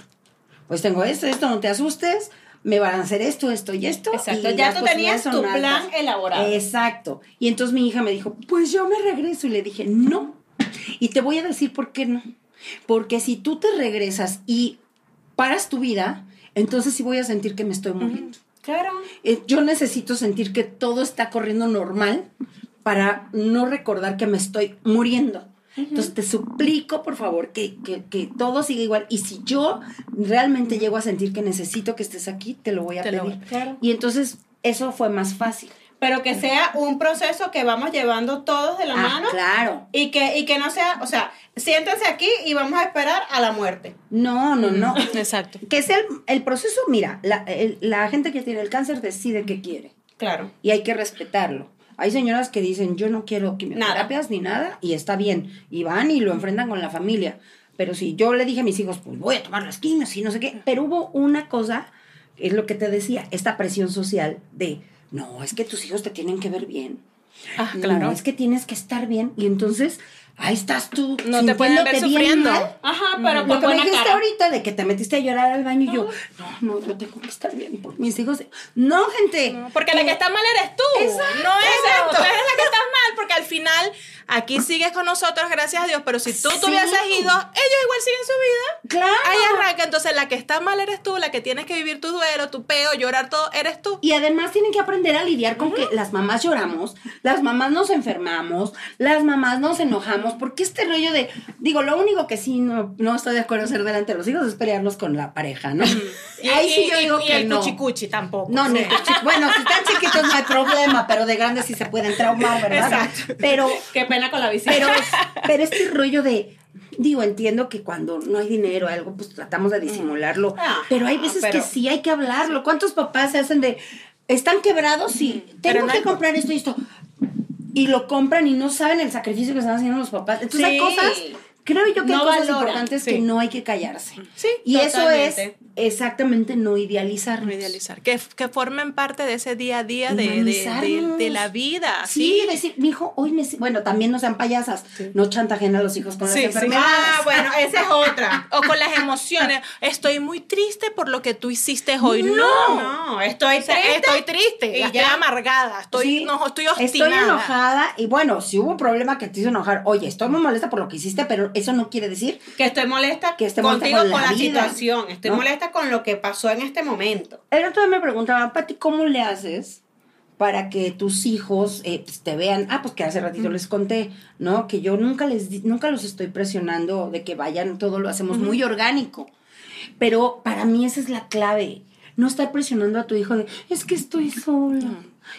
pues tengo esto, esto, no te asustes, me van a hacer esto, esto y esto. Exacto, y ya tú tenías tu plan altas". elaborado. Exacto. Y entonces mi hija me dijo, pues yo me regreso. Y le dije, no. Y te voy a decir por qué no. Porque si tú te regresas y paras tu vida, entonces sí voy a sentir que me estoy muriendo. Claro. Eh, Yo necesito sentir que todo está corriendo normal para no recordar que me estoy muriendo. Entonces te suplico, por favor, que, que- que todo siga igual. Y si yo realmente llego a sentir que necesito que estés aquí, te lo voy a Te pedir. voy a Claro. Y entonces eso fue más fácil. Pero que sea un proceso que vamos llevando todos de la Ah, mano claro. y que, y que no sea, o sea, siéntense aquí y vamos a esperar a la muerte. No, no, no. *laughs* Exacto. Que sea el, el proceso, mira, la, el- la gente que tiene el cáncer decide qué quiere Claro. y hay que respetarlo. Hay señoras que dicen, yo no quiero quimioterapias ni nada y está bien. Y van y lo enfrentan con la familia. Pero si yo le dije a mis hijos, pues voy a tomar las quimios y no sé qué. Pero hubo una cosa, es lo que te decía, esta presión social de, no, es que tus hijos te tienen que ver bien. Ah, No, claro. es que tienes que estar bien. Y entonces, ahí estás tú. No te pueden ver sufriendo. mal. Ajá, pero Lo que me buena dijiste cara. ahorita de que te metiste a llorar al baño y yo, no, no, yo tengo que estar bien por mis hijos. No, gente. Porque la que está mal eres tú. Exacto. No es tú eres la que estás mal, porque al final aquí sigues con nosotros, gracias a Dios, pero si tú te hubieses ido, ellos igual siguen su vida. Claro. Ahí arranca, entonces la que está mal eres tú, la que tienes que vivir tu duelo, tu peo, llorar todo, eres tú. Y además tienen que aprender a lidiar con que las mamás lloramos, las mamás nos enfermamos, las mamás nos enojamos, porque este rollo de, digo, lo único que sí no, no estoy de acuerdo hacer delante de los hijos es pelearlos con la pareja, ¿no? Ahí sí yo digo y que el no. cuchicuchi tampoco. No, sí. ni cuchi- bueno, si están chiquitos no hay problema, pero de grandes sí se pueden traumar, ¿verdad? Exacto. Pero, Qué con la pero, pero este rollo de, digo, entiendo que cuando no hay dinero o algo, pues tratamos de disimularlo, Ah, pero hay veces pero- que sí hay que hablarlo. ¿Cuántos papás se hacen de, están quebrados? Pero tengo no que hay- comprar esto y esto. Y lo compran y no saben el sacrificio que están haciendo los papás. Entonces hay Sí. cosas, creo yo que No hay cosas importantes sí. que no hay que callarse. Sí, Y eso es exactamente no idealizar. No idealizar. Que, que formen parte de ese día a día de, de, de, Humanizarnos. de la vida. Sí, Sí, decir, mi hijo, hoy me... Bueno, también no sean payasas, no chantajen a los hijos con Sí, las sí. enfermedades. Ah, bueno, esa es otra. *laughs* O con las emociones. Estoy muy triste por lo que tú hiciste hoy. No. No, estoy O sea, triste. estoy triste, Y estoy ya. amargada, estoy, Sí, no, estoy obstinada. Estoy enojada y bueno, si hubo un problema que te hizo enojar, oye, estoy muy molesta por lo que hiciste, pero eso no quiere decir Que estoy molesta Que esté molesta contigo con con la situación. Estoy ¿no? molesta con lo que pasó en este momento. El otro día me preguntaba, Pati, ¿cómo le haces para que tus hijos eh, pues, te vean? Ah, pues que hace ratito les conté, ¿no? Que yo nunca les nunca los estoy presionando de que vayan, todo lo hacemos muy orgánico. Pero para mí esa es la clave. No estar presionando a tu hijo de, es que estoy sola.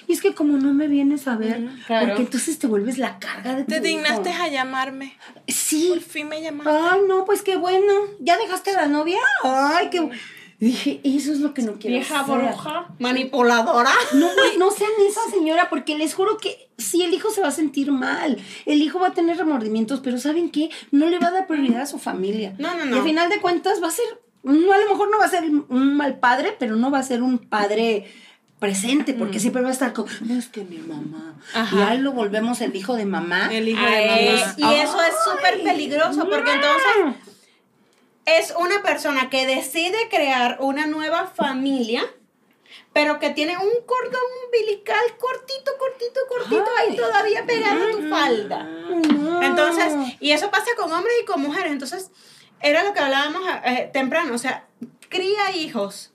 Y es que como no me vienes a ver, claro. porque entonces te vuelves la carga de tu Te dignaste hijo. a llamarme. Sí, Por fin me llamaste. Ay, no, pues qué bueno. ¿Ya dejaste a la novia? Ay, qué... Dije, eso es lo que no quiero Vieja hacer. bruja, manipuladora. No, güey, *laughs* no sean esa señora, porque les juro que sí, el hijo se va a sentir mal. El hijo va a tener remordimientos, pero ¿saben qué? No le va a dar prioridad a su familia. No, no, Y no. al final de cuentas va a ser, no, a lo mejor no va a ser un mal padre, pero no va a ser un padre presente, porque siempre va a estar con, es que mi mamá. Ajá. Y ahí lo volvemos el hijo de mamá. El hijo de mamá. y eso es súper peligroso porque entonces es una persona que decide crear una nueva familia, pero que tiene un cordón umbilical cortito, cortito, cortito ahí Ay. todavía pegado a tu falda. No. Entonces, y eso pasa con hombres y con mujeres. Entonces, era lo que hablábamos eh, temprano, o sea, cría hijos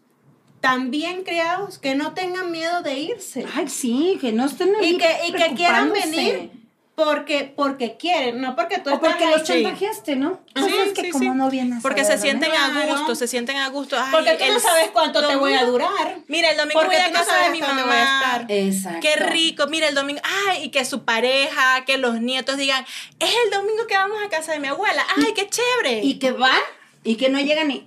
tan bien criados que no tengan miedo de irse Ay, sí, que no estén y que, y que quieran venir porque, porque quieren, no porque tú O estás porque ahí. los chantajeaste, ¿no? Sí, Cosas que sí, como sí. no vienes a Porque se sienten a gusto, se sienten a gusto. Ay, Porque tú no sabes cuánto te voy a durar. Mira, el domingo Porque voy a tú no casa sabes de mi dónde voy a mamá. estar. Exacto. Qué rico, mira el domingo, ay, y que su pareja, que los nietos digan, es el domingo que vamos a casa de mi abuela, ay, qué chévere. Y que van y que no llegan y.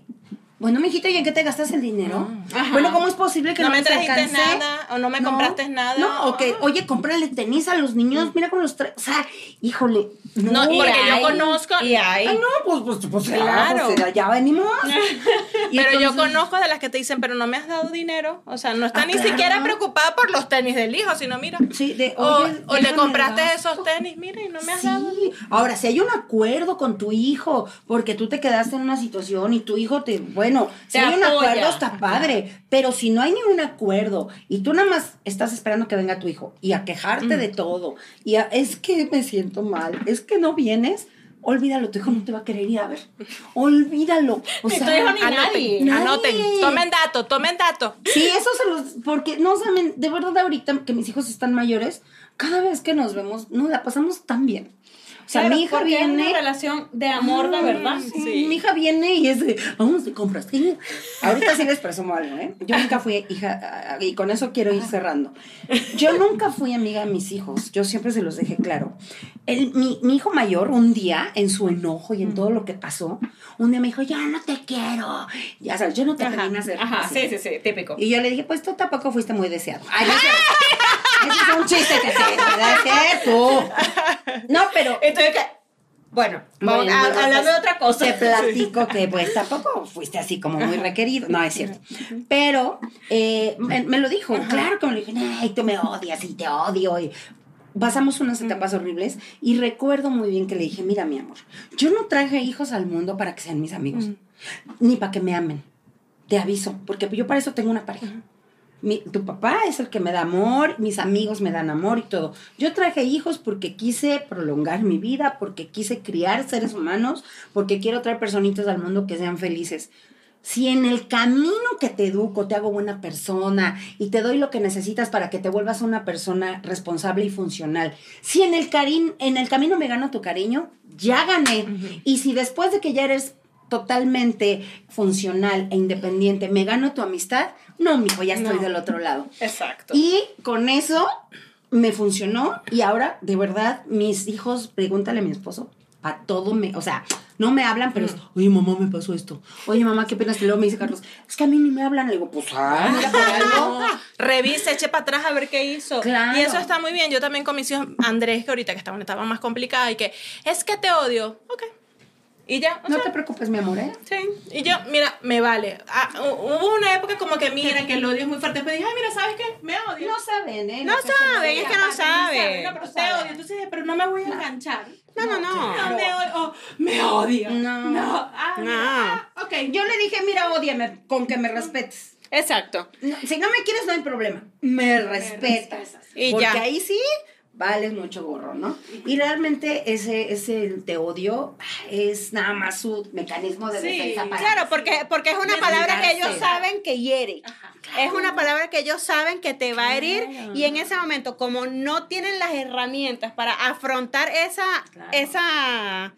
Bueno, mijito, ¿y en qué te gastas el dinero? Ajá. Bueno, ¿cómo es posible que No no, me trajiste nada, o no me compraste nada. No, o que, oye, cómprale tenis a los niños, mira cómo los trae. O sea, híjole. No, No, porque yo conozco- Y hay. Ay, no, pues, pues, pues Claro. claro. Pues, ya venimos. *laughs* Y pero yo conozco de las que te dicen, pero no me has dado dinero. O sea, no está Ah, ni claro. siquiera preocupada por los tenis del hijo, sino mira. Sí, de, o, oye, o le déjame compraste esos tenis, mira, y no me has Sí. dado. Ahora, si hay un acuerdo con tu hijo, porque tú te quedaste en una situación y tu hijo te, bueno, si Te hay un acuerdo está padre, pero si no hay ningún acuerdo y tú nada más estás esperando que venga tu hijo y a quejarte Mm. de todo y a, es que me siento mal, es que no vienes, olvídalo, tu hijo no te va a querer ir a ver. Olvídalo. O Ni sea, tu hijo ni Anoten, nadie. Nadie. anoten, tomen dato, tomen dato. Sí, eso se los. Porque no saben, de verdad, ahorita que mis hijos están mayores, cada vez que nos vemos, nos la pasamos tan bien. O sea, Claro, mi hija es viene. una relación de amor de Ah, verdad. sí, Sí. Mi hija viene y es de, vamos de compras. Sí. Ahorita sí les presumo algo, ¿eh? Yo nunca fui hija, ah, y con eso quiero ir cerrando. Yo nunca fui amiga de mis hijos, yo siempre se los dejé claro. El, mi, mi hijo mayor, un día, en su enojo y en todo lo que pasó, un día me dijo, ya no te quiero. Ya sabes, yo no te Ajá, ajá, así. sí, sí, sí, típico. Y yo le dije, pues tú tampoco fuiste muy deseado. Ay, no cierto. Ese es un chiste que te. No, pero Entonces, ¿qué? Bueno, vamos Bueno, a- bueno, hablando pues, de otra cosa. Te platico que pues tampoco fuiste así como muy requerido. No, es cierto. Pero eh, me, me lo dijo. Claro que me lo dijo. Ay, tú me odias y te odio. Y pasamos unas etapas horribles. Y recuerdo muy bien que le dije, mira mi amor, yo no traje hijos al mundo para que sean mis amigos. Ni para que me amen. Te aviso. Porque yo para eso tengo una pareja. Tu papá es el que me da amor, mis amigos me dan amor y todo. Yo traje hijos porque quise prolongar mi vida, porque quise criar seres humanos, porque quiero traer personitas al mundo que sean felices. Si en el camino que te educo te hago buena persona y te doy lo que necesitas para que te vuelvas una persona responsable y funcional, si en el, en el camino me gano tu cariño, ya gané. Y si después de que ya eres totalmente funcional e independiente, me gano tu amistad, no, mijo, ya estoy del otro lado. Exacto. Y con eso me funcionó y ahora, de verdad, mis hijos, pregúntale a mi esposo, a todo me, o sea, no me hablan, pero es, mm. oye, mamá, me pasó esto. Oye, mamá, qué pena. Y luego me dice Carlos, es que a mí ni me hablan. Le digo, pues, ah, mira por algo. Revisa, eche para atrás a ver qué hizo. Y eso está muy bien. Yo también con mis hijos, Andrés, que ahorita que estaba en etapa más complicada y que, es que te odio. Ok, y ya. no te preocupes, mi amor, ¿eh? Sí. Y yo, mira, me vale. Ah, hubo una época como que, mira, que el odio es muy fuerte. Pero dije, ay, mira, ¿sabes qué? Me odio. No saben, ¿eh? No, saben, es que no saben. No, pero te odio. Entonces dije, pero no me voy a enganchar. No, no, no. No, me, odio. me odio. No. No. Ah, no. Ah, ok, yo le dije, mira, odiame con que me respetes. Exacto. si no me quieres, no hay problema. Me respetas. Y Porque ahí sí vales mucho gorro, ¿no? Y realmente ese, ese te odio es nada más su mecanismo de defensa para Claro, porque, porque es una palabra que ellos saben que hiere. Es una palabra que ellos saben que te va a herir y en ese momento, como no tienen las herramientas para afrontar esa, esa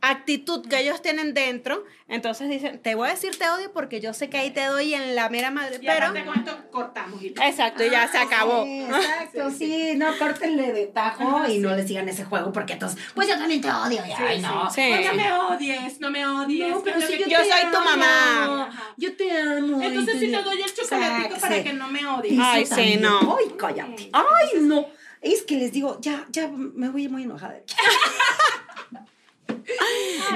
actitud que ellos tienen dentro, entonces dicen, te voy a decir te odio porque yo sé que ahí te doy en la mera madre, pero... con esto cortamos. exacto, y ya se acabó. exacto, sí. no, córtenle de tajo y no le sigan ese juego porque entonces, pues yo también te odio, ya, ay, no. no me odies, no me odies. pero si yo, soy tu mamá. Yo te amo. Entonces si te doy el chocolatito para que no me odies. Ay, sí, no. Ay, cállate. Ay, no. Es que les digo, ya, ya me voy muy enojada. *laughs*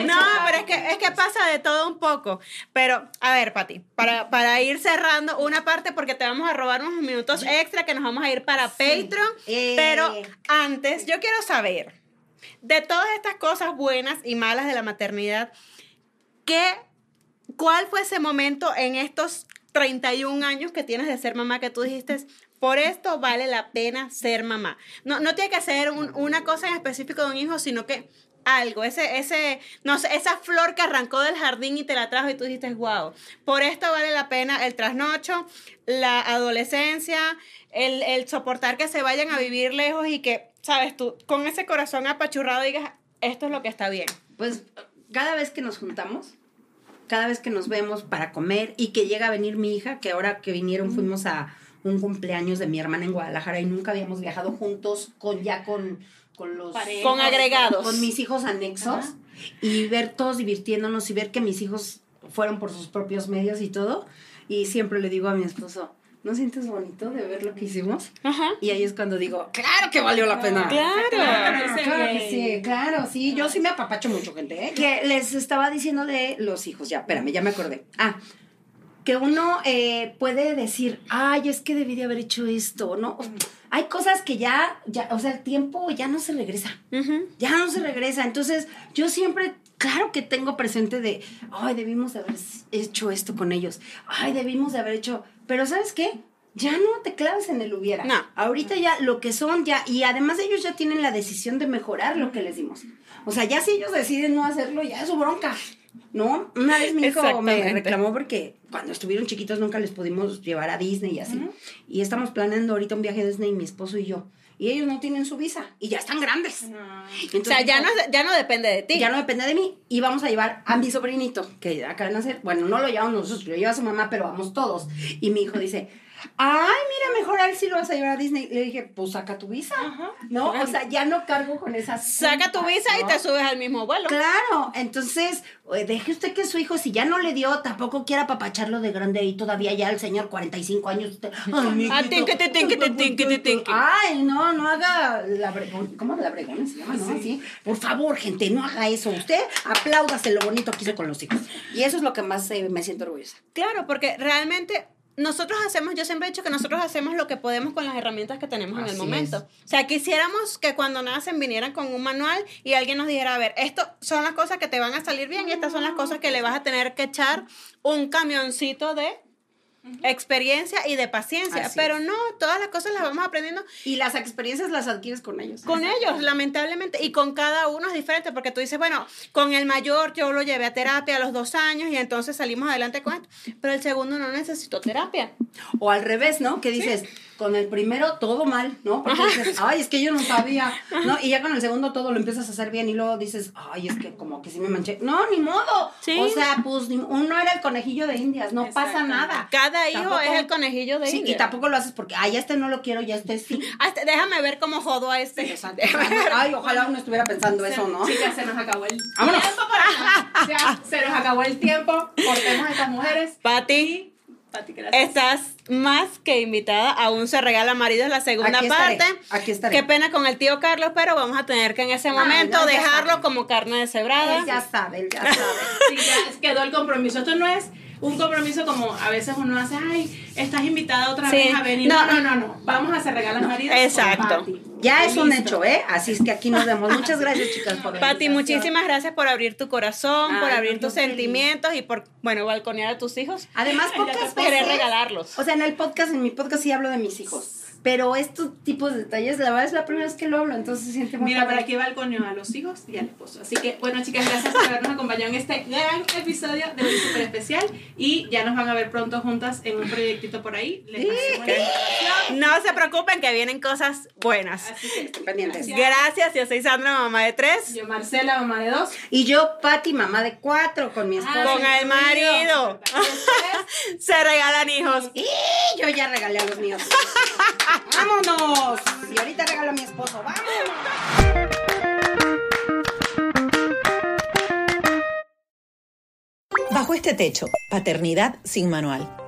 no, pero es que, es que pasa de todo un poco. Pero, a ver, Pati, para, para ir cerrando una parte, porque te vamos a robar unos minutos extra que nos vamos a ir para Patreon. Eh. Pero antes, yo quiero saber, de todas estas cosas buenas y malas de la maternidad, ¿qué, ¿cuál fue ese momento en estos 31 años que tienes de ser mamá que tú dijiste, por esto vale la pena ser mamá. No, no tiene que ser una cosa en específico de un hijo, sino que algo, ese, ese, no sé, esa flor que arrancó del jardín y te la trajo y tú dijiste, wow, por esto vale la pena el trasnocho, la adolescencia, el, el soportar que se vayan a vivir lejos y que, sabes, tú con ese corazón apachurrado digas, esto es lo que está bien. Pues cada vez que nos juntamos, cada vez que nos vemos para comer y que llega a venir mi hija, que ahora que vinieron fuimos a un cumpleaños de mi hermana en Guadalajara y nunca habíamos viajado juntos con ya con con los con agregados con mis hijos anexos y ver todos divirtiéndonos y ver que mis hijos fueron por sus propios medios y todo y siempre le digo a mi esposo ¿No sientes bonito de ver lo que hicimos? Ajá. Y ahí es cuando digo, claro que valió la pena. Claro, claro, claro que sí, claro, sí. Yo sí me apapacho mucho, gente. ¿eh? Que les estaba diciendo de los hijos, ya, espérame, ya me acordé. Ah, que uno eh, puede decir, ay, es que debí de haber hecho esto, ¿no? Hay cosas que ya, ya, o sea, el tiempo ya no se regresa, ya no se regresa. Entonces, yo siempre, claro que tengo presente de, ay, debimos de haber hecho esto con ellos, ay, debimos de haber hecho, pero ¿sabes qué? Ya no te claves en el hubiera. No. Ahorita ya lo que son, ya, y además ellos ya tienen la decisión de mejorar lo que les dimos. O sea, ya si ellos deciden no hacerlo, ya es su bronca. ¿No? Una vez mi hijo me reclamó porque cuando estuvieron chiquitos nunca les pudimos llevar a Disney y así. Y estamos planeando ahorita un viaje a Disney, mi esposo y yo. Y ellos no tienen su visa y ya están grandes. o sea, ya no, ya no depende de ti. Ya no depende de mí. Y vamos a llevar a mi sobrinito, que acaba de nacer. Bueno, no lo llevamos nosotros, lo lleva su mamá, pero vamos todos. Y mi hijo dice, ay, mira, mejor a él sí lo vas a llevar a Disney. Le dije, pues saca tu visa, ¿no? O sea, ya no cargo con esas. Saca tu visa y te subes al mismo vuelo. Claro, entonces, deje usted que su hijo, si ya no le dio, tampoco quiera papacharlo de grande y todavía ya el señor 45 años. Ay, Ay, no, no haga la ¿Cómo la bregona se llama? ¿no? Sí. Por favor, gente, no haga eso. Usted apláudase lo bonito que hizo con los hijos. Y eso es lo que más eh, me siento orgullosa. Claro, porque realmente nosotros hacemos, yo siempre he dicho que nosotros hacemos lo que podemos con las herramientas que tenemos en el momento. O sea, quisiéramos que cuando nacen vinieran con un manual y alguien nos dijera, a ver, esto son las cosas que te van a salir bien y estas son las cosas que le vas a tener que echar un camioncito de experiencia y de paciencia, pero no, todas las cosas las vamos aprendiendo. Y las experiencias las adquieres con ellos. Con ellos, lamentablemente, y con cada uno es diferente, porque tú dices, bueno, con el mayor yo lo llevé a terapia a los dos años y entonces salimos adelante con esto, pero el segundo no necesitó terapia. O al revés, ¿no? Que dices, con el primero todo mal, ¿no? Porque dices, *laughs* ay, es que yo no sabía, ¿no? Y ya con el segundo todo lo empiezas a hacer bien y luego dices, ay, es que como que sí me manché. No, ni modo. O sea, pues uno era el conejillo de Indias, no pasa nada. Cada hijo es el conejillo de sí, Y tampoco lo haces porque, ay, este no lo quiero, ya este sí. *laughs* Déjame ver cómo jodo a este. ay, ojalá uno estuviera pensando *laughs* eso, ¿no? Sí, ya se nos acabó el tiempo ya, se nos acabó el tiempo. Cortemos a estas mujeres. Pati. Estás más que invitada. Aún se regala marido en la segunda parte. Aquí estaré. Qué pena con el tío Carlos, pero vamos a tener que en ese momento dejarlo como carne de cebrada. ya sabe, ya sabe. sí, ya quedó el compromiso. Esto no es un compromiso como a veces uno hace, ay, estás invitada otra vez a venir. No, no, no, no. Vamos a hacer regalos maridos. Exacto. Ya es un hecho, ¿eh? Así es que aquí nos vemos. *laughs* Muchas gracias, chicas, por Pati, muchísimas gracias por abrir tu corazón, por abrir tus sentimientos y por, bueno, balconear a tus hijos. Además, pocas veces. Querer regalarlos. O sea, en el podcast, en mi podcast sí hablo de mis hijos. Pero estos tipos de detalles, la verdad es la primera vez que lo hablo, entonces se siente muy Mira, para aquí balconeo a los hijos y al esposo. Así que, bueno, chicas, gracias por habernos acompañado en este gran episodio de un super especial. Y ya nos van a ver pronto juntas en un proyectito por ahí. Les no se preocupen que vienen cosas buenas. Así que pendientes. Gracias. Yo soy Sandra, mamá de tres. Yo, Marcela, mamá de dos. Y yo, Patti, mamá de cuatro, con mi esposo. con el marido. *laughs* se regalan hijos. Y yo ya regalé a los míos. *laughs* ¡Vámonos! Y ahorita regalo a mi esposo. ¡Vámonos! Bajo este techo, paternidad sin manual